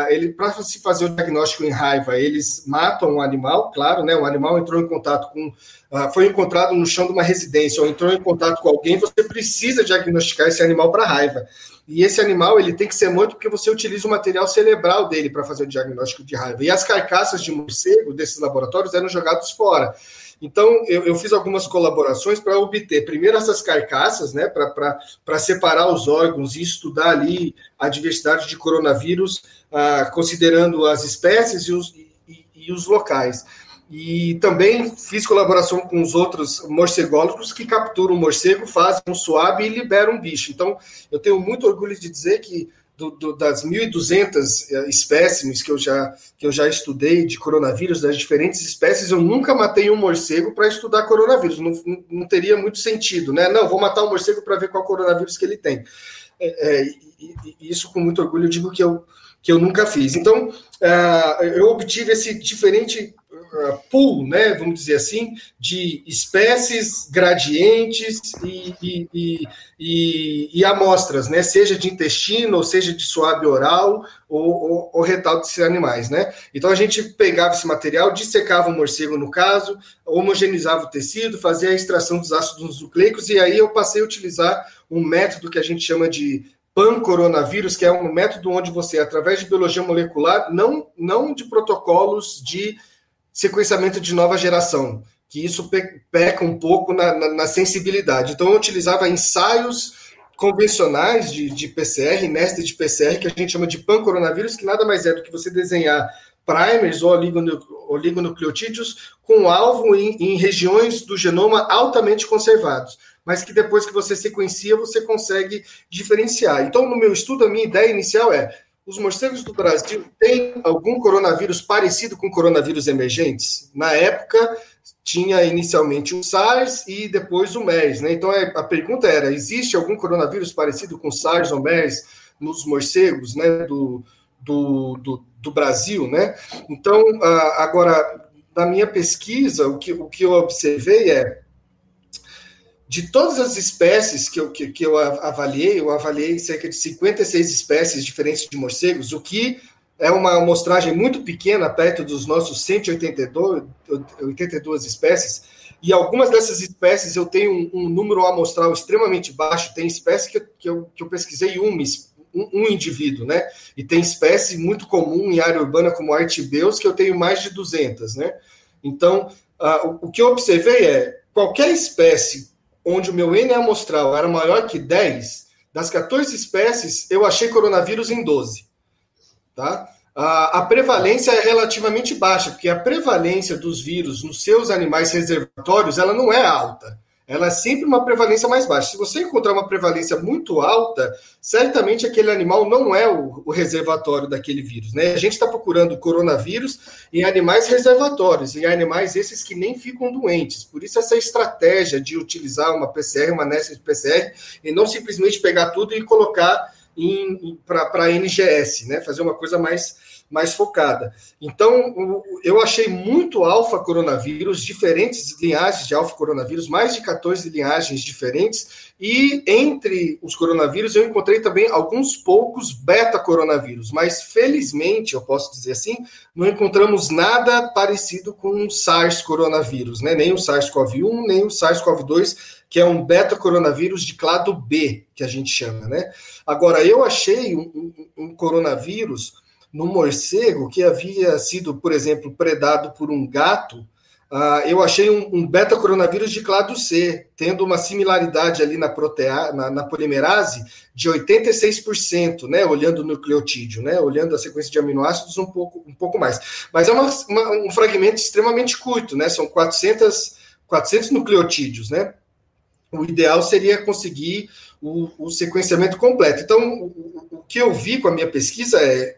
ele para se fazer o diagnóstico em raiva, eles matam um animal, claro, né? O animal entrou em contato com, uh, foi encontrado no chão de uma residência ou entrou em contato com alguém, você precisa diagnosticar esse animal para raiva. E esse animal ele tem que ser morto porque você utiliza o material cerebral dele para fazer o diagnóstico de raiva. E as carcaças de morcego desses laboratórios eram jogadas fora. Então, eu, eu fiz algumas colaborações para obter, primeiro, essas carcaças, né, para separar os órgãos e estudar ali a diversidade de coronavírus, ah, considerando as espécies e os, e, e os locais. E também fiz colaboração com os outros morcególogos que capturam o morcego, fazem um suave e liberam o bicho. Então, eu tenho muito orgulho de dizer que do, do, das 1.200 eh, espécimes que eu, já, que eu já estudei de coronavírus, das diferentes espécies, eu nunca matei um morcego para estudar coronavírus. Não, não, teria muito sentido, né? Não, vou matar um morcego para ver qual coronavírus que ele tem. É, é, e, isso, com muito orgulho, eu digo que eu, que eu nunca fiz. Então, uh, eu obtive esse diferente uh, pool, né, vamos dizer assim, de espécies, gradientes e, e, e, e, e amostras, né, seja de intestino, ou seja de suave oral, ou, ou, ou retal desses animais, né? Então a gente pegava esse material, dissecava o morcego no caso, homogeneizava o tecido, fazia a extração dos ácidos nucleicos, e aí eu passei a utilizar um método que a gente chama de pan-coronavírus, que é um método onde você, através de biologia molecular, não, não de protocolos de sequenciamento de nova geração, que isso peca um pouco na, na, na sensibilidade. Então, eu utilizava ensaios convencionais de, de PCR, mestre de PCR, que a gente chama de pan-coronavírus, que nada mais é do que você desenhar primers ou oligonucleotídeos com alvo em, em regiões do genoma altamente conservados mas que depois que você sequencia, você consegue diferenciar. Então, no meu estudo, a minha ideia inicial é: os morcegos do Brasil têm algum coronavírus parecido com coronavírus emergentes? Na época, tinha inicialmente o SARS e depois o MERS, né? Então, é, a pergunta era: existe algum coronavírus parecido com SARS ou MERS nos morcegos, né, do, do, do, do Brasil, né? Então, agora, na minha pesquisa, o que, o que eu observei é de todas as espécies que eu, que, que, eu avaliei, eu avaliei cerca de 56 espécies diferentes de morcegos, o que é uma amostragem muito pequena, perto dos nossos 182 82 espécies, e algumas dessas espécies eu tenho um, um número amostral extremamente baixo, tem espécies que, que, eu, que eu pesquisei um, um, um, indivíduo, né? E tem espécie muito comum em área urbana como artibeus, que eu tenho mais de 200, né? Então, uh, o, o que eu observei é, qualquer espécie onde o meu N amostral era maior que 10, das 14 espécies, eu achei coronavírus em 12. Tá? A, a prevalência é relativamente baixa, porque a prevalência dos vírus nos seus animais reservatórios ela não é alta ela é sempre uma prevalência mais baixa. Se você encontrar uma prevalência muito alta, certamente aquele animal não é o, o reservatório daquele vírus. Né? A gente está procurando coronavírus em animais reservatórios, em animais esses que nem ficam doentes. Por isso, essa estratégia de utilizar uma PCR, uma nessa de PCR, e não simplesmente pegar tudo e colocar para a NGS, né? fazer uma coisa mais mais focada. Então, eu achei muito alfa coronavírus, diferentes linhagens de alfa coronavírus, mais de 14 linhagens diferentes, e entre os coronavírus eu encontrei também alguns poucos beta coronavírus, mas felizmente, eu posso dizer assim, não encontramos nada parecido com o SARS coronavírus, né? Nem o SARS-CoV-1, nem o SARS-CoV-2, que é um beta coronavírus de clado B, que a gente chama, né? Agora, eu achei um, um, um coronavírus no morcego que havia sido, por exemplo, predado por um gato uh, eu achei um, um beta-coronavírus de clado C, tendo uma similaridade ali na, protea, na, na polimerase de 86%, né, olhando o nucleotídeo, né, olhando a sequência de aminoácidos um pouco, um pouco mais. Mas é uma, uma, um fragmento extremamente curto, né, são 400, 400 nucleotídeos, né, o ideal seria conseguir o, o sequenciamento completo. Então, o, o, que eu vi com a minha pesquisa é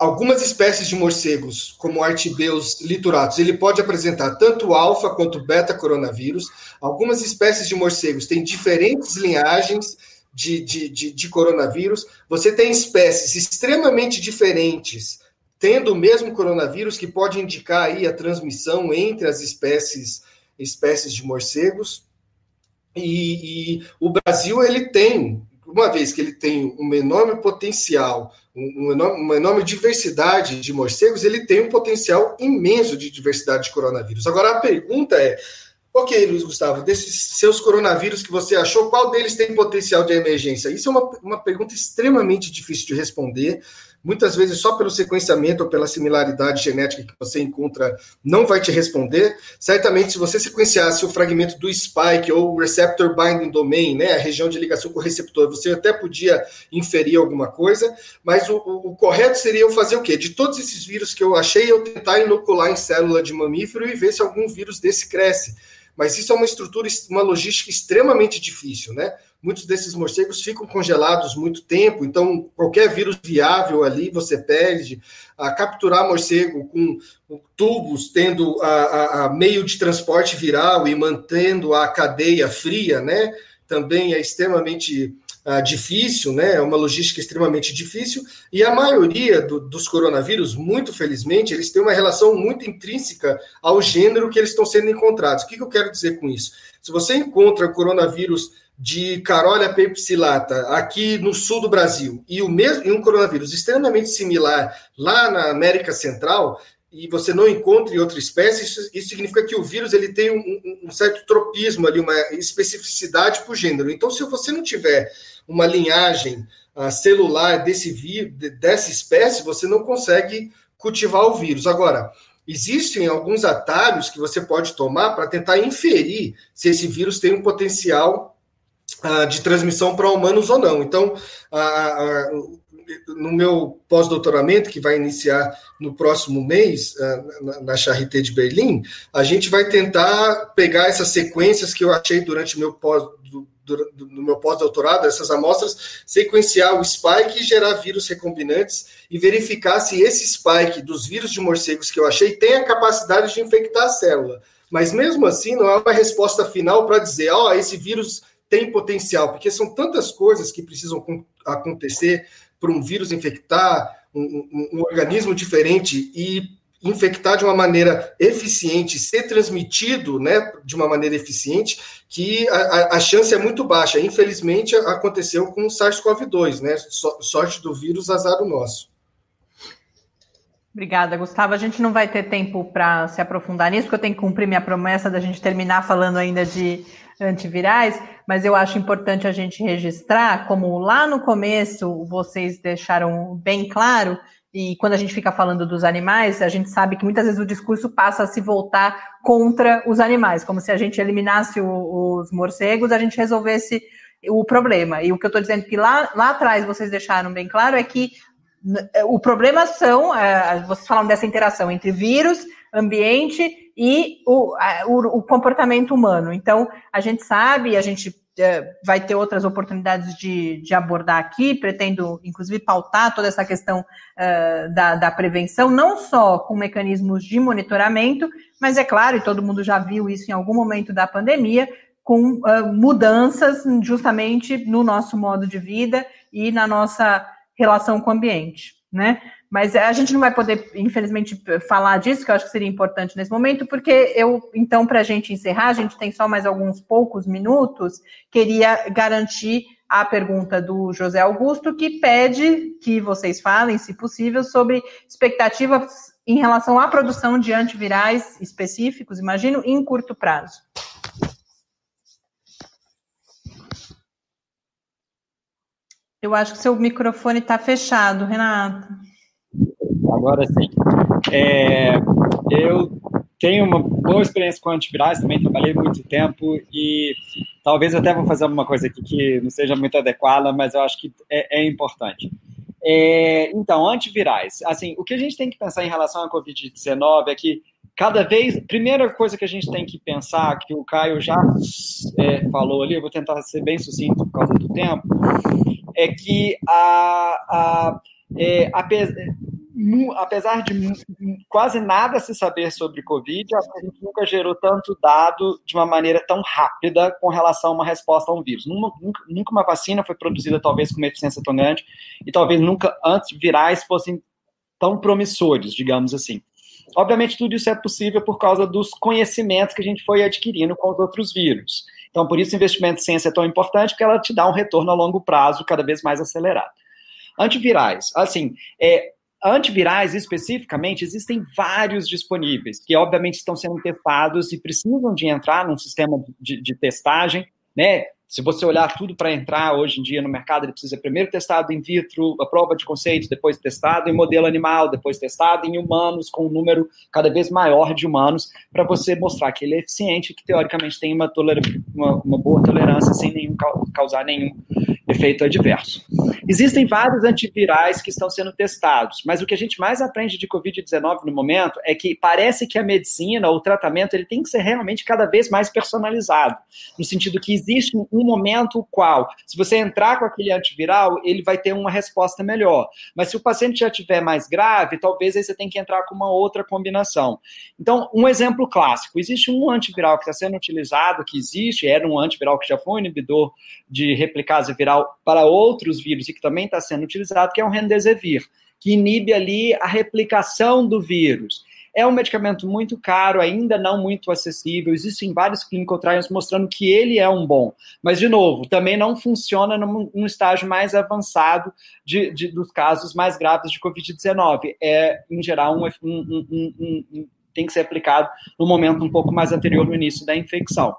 algumas espécies de morcegos, como Artibeus lituratus, ele pode apresentar tanto alfa quanto beta coronavírus. Algumas espécies de morcegos têm diferentes linhagens de, de, de, de coronavírus. Você tem espécies extremamente diferentes tendo o mesmo coronavírus que pode indicar aí a transmissão entre as espécies espécies de morcegos. E, e, o Brasil ele tem, uma vez que ele tem um enorme potencial, um enorme, uma enorme diversidade de morcegos, ele tem um potencial imenso de diversidade de coronavírus. Agora a pergunta é: ok, Luiz Gustavo, desses seus coronavírus que você achou, qual deles tem potencial de emergência? Isso é uma, uma pergunta extremamente difícil de responder muitas vezes só pelo sequenciamento ou pela similaridade genética que você encontra não vai te responder. Certamente, se você sequenciasse o fragmento do spike ou o receptor binding domain, né, a região de ligação com o receptor, você até podia inferir alguma coisa, mas o, o, o correto seria eu fazer o quê? De todos esses vírus que eu achei, eu tentar inocular em célula de mamífero e ver se algum vírus desse cresce. Mas isso é uma estrutura, uma logística extremamente difícil, né? Muitos desses morcegos ficam congelados muito tempo, então qualquer vírus viável ali você perde. A capturar morcego com tubos, tendo a, a, a meio de transporte viral e mantendo a cadeia fria, né? Também é extremamente uh, difícil, né? É uma logística extremamente difícil. E a maioria do, dos coronavírus, muito felizmente, eles têm uma relação muito intrínseca ao gênero que eles estão sendo encontrados. O que, que eu quero dizer com isso? Se você encontra coronavírus de Carolia pepsilata aqui no sul do Brasil e o mesmo e um coronavírus extremamente similar lá na América Central e você não encontra em outra espécie, isso, isso significa que o vírus ele tem um, um certo tropismo ali, uma especificidade para o gênero. Então, se você não tiver uma linhagem uh, celular desse vírus, dessa espécie, você não consegue cultivar o vírus. Agora, existem alguns atalhos que você pode tomar para tentar inferir se esse vírus tem um potencial uh, de transmissão para humanos ou não. Então, uh, no meu pós-doutoramento, que vai iniciar no próximo mês, uh, na Charité de Berlim, a gente vai tentar pegar essas sequências que eu achei durante o meu pós no meu pós-doutorado, essas amostras, sequenciar o spike e gerar vírus recombinantes e verificar se esse spike dos vírus de morcegos que eu achei tem a capacidade de infectar a célula. Mas mesmo assim, não é uma resposta final para dizer, ó, oh, esse vírus tem potencial, porque são tantas coisas que precisam acontecer para um vírus infectar um, um, um, organismo diferente e infectar de uma maneira eficiente, ser transmitido né, de uma maneira eficiente, que a, a chance é muito baixa. Infelizmente, aconteceu com o SARS-CoV-2, né? Sorte do vírus, azar o nosso. Obrigada, Gustavo. A gente não vai ter tempo para se aprofundar nisso, porque eu tenho que cumprir minha promessa da gente terminar falando ainda de antivirais, mas eu acho importante a gente registrar, como lá no começo vocês deixaram bem claro, e quando a gente fica falando dos animais, a gente sabe que muitas vezes o discurso passa a se voltar contra os animais, como se a gente eliminasse o, os morcegos, a gente resolvesse o problema. E o que eu estou dizendo que lá, lá atrás vocês deixaram bem claro é que o problema são, é, vocês falam dessa interação entre vírus, ambiente e o, o, o comportamento humano. Então, a gente sabe, a gente vai ter outras oportunidades de, de, abordar aqui, pretendo, inclusive, pautar toda essa questão uh, da, da, prevenção, não só com mecanismos de monitoramento, mas é claro, e todo mundo já viu isso em algum momento da pandemia, com uh, mudanças justamente no nosso modo de vida e na nossa relação com o ambiente, né? Mas a gente não vai poder, infelizmente, falar disso, que eu acho que seria importante nesse momento, porque eu, então, para a gente encerrar, a gente tem só mais alguns poucos minutos, queria garantir a pergunta do José Augusto, que pede que vocês falem, se possível, sobre expectativas em relação à produção de antivirais específicos, imagino, em curto prazo. Eu acho que seu microfone está fechado, Renato. Agora sim. É, eu tenho uma boa experiência com antivirais, também trabalhei muito tempo e talvez até vou fazer uma coisa aqui que não seja muito adequada, mas eu acho que é, é importante. É, então, antivirais. Assim, o que a gente tem que pensar em relação à Covid-19 é que cada vez, primeira coisa que a gente tem que pensar, que o Caio já é, falou ali, eu vou tentar ser bem sucinto por causa do tempo, é que a, a, é, apesar de quase nada se saber sobre Covid, a gente nunca gerou tanto dado de uma maneira tão rápida com relação a uma resposta a um vírus. Nunca, nunca uma vacina foi produzida, talvez, com uma eficiência tão grande, e talvez nunca antes virais fossem tão promissores, digamos assim. Obviamente, tudo isso é possível por causa dos conhecimentos que a gente foi adquirindo com os outros vírus. Então, por isso, o investimento em ciência é tão importante, porque ela te dá um retorno a longo prazo cada vez mais acelerado. Antivirais. Assim, é, antivirais, especificamente, existem vários disponíveis, que obviamente estão sendo testados e precisam de entrar num sistema de, de testagem, né? Se você olhar tudo para entrar hoje em dia no mercado, ele precisa primeiro testado in vitro, a prova de conceitos, depois testado em modelo animal, depois testado em humanos, com um número cada vez maior de humanos, para você mostrar que ele é eficiente que, teoricamente, tem uma, uma, uma boa tolerância sem nenhum, causar nenhum efeito adverso. Existem vários antivirais que estão sendo testados, mas o que a gente mais aprende de Covid-19 no momento é que parece que a medicina, o tratamento, ele tem que ser realmente cada vez mais personalizado, no sentido que existe um momento qual, se você entrar com aquele antiviral, ele vai ter uma resposta melhor. Mas se o paciente já estiver mais grave, talvez aí você tenha que entrar com uma outra combinação. Então, um exemplo clássico: existe um antiviral que está sendo utilizado, que existe, era um antiviral que já foi um inibidor de replicase viral para outros vírus e que também está sendo utilizado, que é o Remdesivir, que inibe ali a replicação do vírus. É um medicamento muito caro, ainda não muito acessível. Existem vários clinical trials mostrando que ele é um bom. Mas, de novo, também não funciona num, num estágio mais avançado de, de, dos casos mais graves de Covid-19. É, em geral, um, um, um, tem que ser aplicado no momento um pouco mais anterior no início da infecção.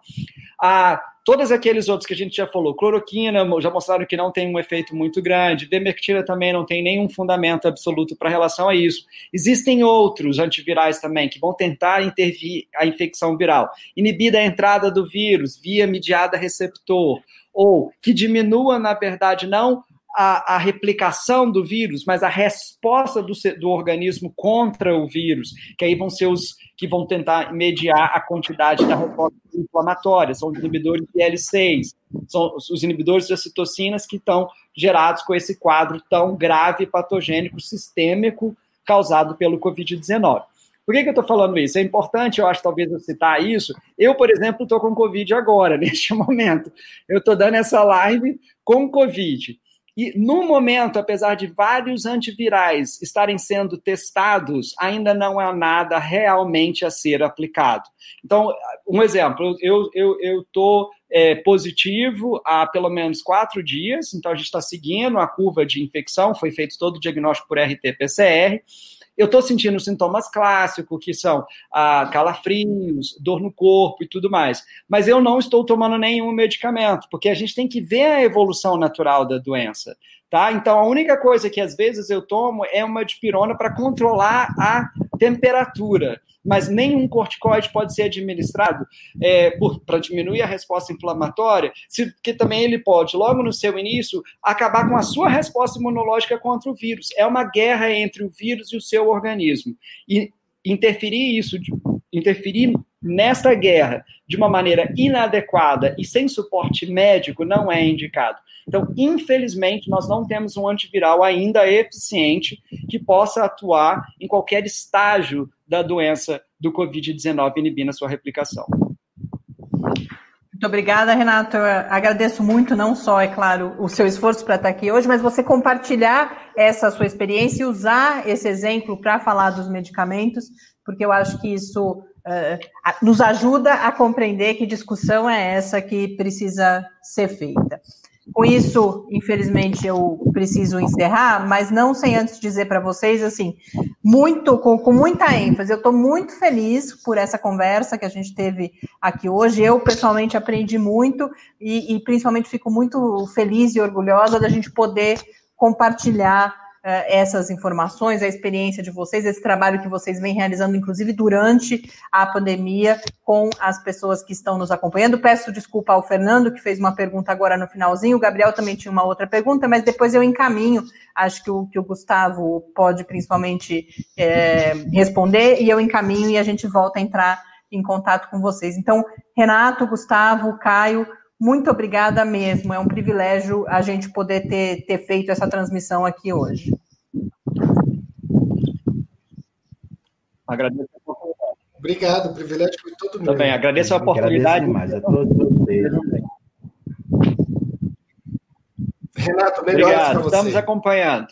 Ah, todos aqueles outros que a gente já falou, cloroquina, já mostraram que não tem um efeito muito grande, vermectina também não tem nenhum fundamento absoluto para relação a isso. Existem outros antivirais também que vão tentar intervir a infecção viral, inibir a entrada do vírus via mediada receptor, ou que diminua, na verdade, não a, a, replicação do vírus, mas a resposta do, do, organismo contra o vírus, que aí vão ser os que vão tentar mediar a quantidade da resposta inflamatória, são os inibidores de L6, são os inibidores de citocinas que estão gerados com esse quadro tão grave patogênico sistêmico causado pelo Covid-19. Por que, que eu estou falando isso? É importante, eu acho, talvez, eu citar isso. Eu, por exemplo, estou com Covid agora, neste momento. Eu estou dando essa live com Covid. E no momento, apesar de vários antivirais estarem sendo testados, ainda não há nada realmente a ser aplicado. Então, um exemplo, eu estou eu, eu é, positivo há pelo menos quatro dias, então a gente está seguindo a curva de infecção, foi feito todo o diagnóstico por RT-PCR. Eu estou sentindo sintomas clássicos, que são ah, calafrios, dor no corpo e tudo mais. Mas eu não estou tomando nenhum medicamento, porque a gente tem que ver a evolução natural da doença. Tá? Então, a única coisa que às vezes eu tomo é uma dipirona para controlar a temperatura, mas nenhum corticoide pode ser administrado é, para diminuir a resposta inflamatória, se, porque também ele pode, logo no seu início, acabar com a sua resposta imunológica contra o vírus. É uma guerra entre o vírus e o seu organismo. E interferir isso, interferir nesta guerra de uma maneira inadequada e sem suporte médico não é indicado. Então, infelizmente, nós não temos um antiviral ainda eficiente que possa atuar em qualquer estágio da doença do Covid-19, inibindo a sua replicação. Muito obrigada, Renato. Eu agradeço muito, não só, é claro, o seu esforço para estar aqui hoje, mas você compartilhar essa sua experiência e usar esse exemplo para falar dos medicamentos, porque eu acho que isso uh, nos ajuda a compreender que discussão é essa que precisa ser feita. Com isso, infelizmente, eu preciso encerrar, mas não sem antes dizer para vocês, assim, muito, com, com muita ênfase, eu estou muito feliz por essa conversa que a gente teve aqui hoje. Eu, pessoalmente, aprendi muito e, e principalmente fico muito feliz e orgulhosa da gente poder compartilhar essas informações, a experiência de vocês, esse trabalho que vocês vêm realizando, inclusive durante a pandemia, com as pessoas que estão nos acompanhando. Peço desculpa ao Fernando, que fez uma pergunta agora no finalzinho, o Gabriel também tinha uma outra pergunta, mas depois eu encaminho, acho que o, que o Gustavo pode principalmente é, responder, e eu encaminho e a gente volta a entrar em contato com vocês. Então, Renato, Gustavo, Caio, muito obrigada mesmo. É um privilégio a gente poder ter, ter feito essa transmissão aqui hoje. Agradeço a oportunidade. Obrigado, o privilégio foi todo meu. Também, agradeço a oportunidade. Agradeço a todos vocês. Renato, melhores para você. Estamos acompanhando.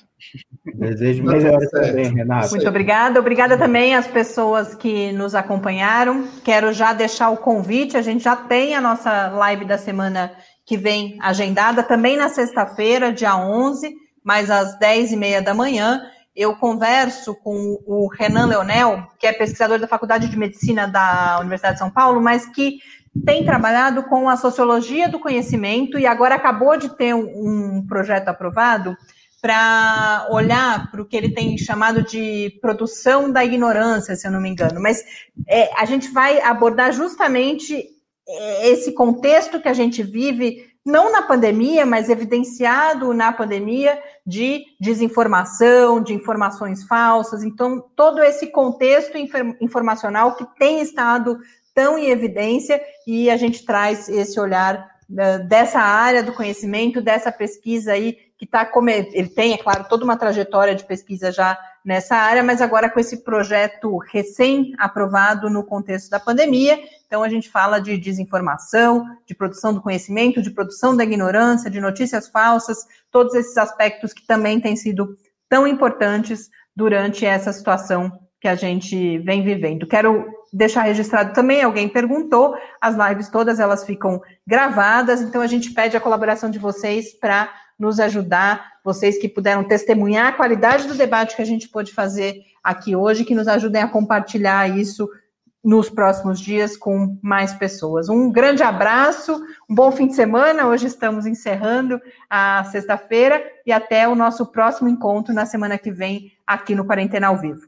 Desejo melhores também, Renato. Muito obrigada. Obrigada também às pessoas que nos acompanharam. Quero já deixar o convite. A gente já tem a nossa live da semana que vem agendada, também na sexta-feira, dia 11, mais às 10 e meia da manhã. Eu converso com o Renan Leonel, que é pesquisador da Faculdade de Medicina da Universidade de São Paulo, mas que tem trabalhado com a sociologia do conhecimento e agora acabou de ter um projeto aprovado para olhar para o que ele tem chamado de produção da ignorância, se eu não me engano. Mas é, a gente vai abordar justamente é, esse contexto que a gente vive, não na pandemia, mas evidenciado na pandemia, de desinformação, de informações falsas. Então, todo esse contexto informacional que tem estado tão em evidência e a gente traz esse olhar uh, dessa área do conhecimento, dessa pesquisa aí que está como ele tem, é claro, toda uma trajetória de pesquisa já nessa área, mas agora com esse projeto recém-aprovado no contexto da pandemia. Então, a gente fala de desinformação, de produção do conhecimento, de produção da ignorância, de notícias falsas, todos esses aspectos que também têm sido tão importantes durante essa situação que a gente vem vivendo. Quero deixar registrado também, alguém perguntou, as lives todas elas ficam gravadas, então a gente pede a colaboração de vocês para nos ajudar, vocês que puderam testemunhar a qualidade do debate que a gente pôde fazer aqui hoje, que nos ajudem a compartilhar isso nos próximos dias com mais pessoas. Um grande abraço, um bom fim de semana. Hoje estamos encerrando a sexta-feira e até o nosso próximo encontro na semana que vem aqui no Quarentena ao Vivo.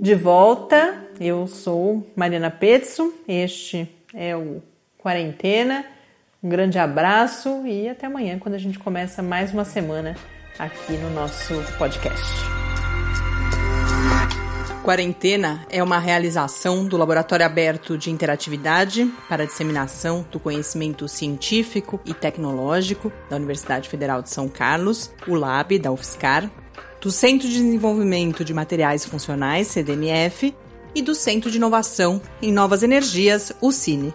De volta, eu sou Mariana Petzo, este é o quarentena. Um grande abraço e até amanhã, quando a gente começa mais uma semana aqui no nosso podcast. Quarentena é uma realização do Laboratório Aberto de Interatividade para Disseminação do Conhecimento Científico e Tecnológico da Universidade Federal de São Carlos, o LAB da UFSCar, do Centro de Desenvolvimento de Materiais Funcionais, CDMF, e do Centro de Inovação em Novas Energias, o CINE.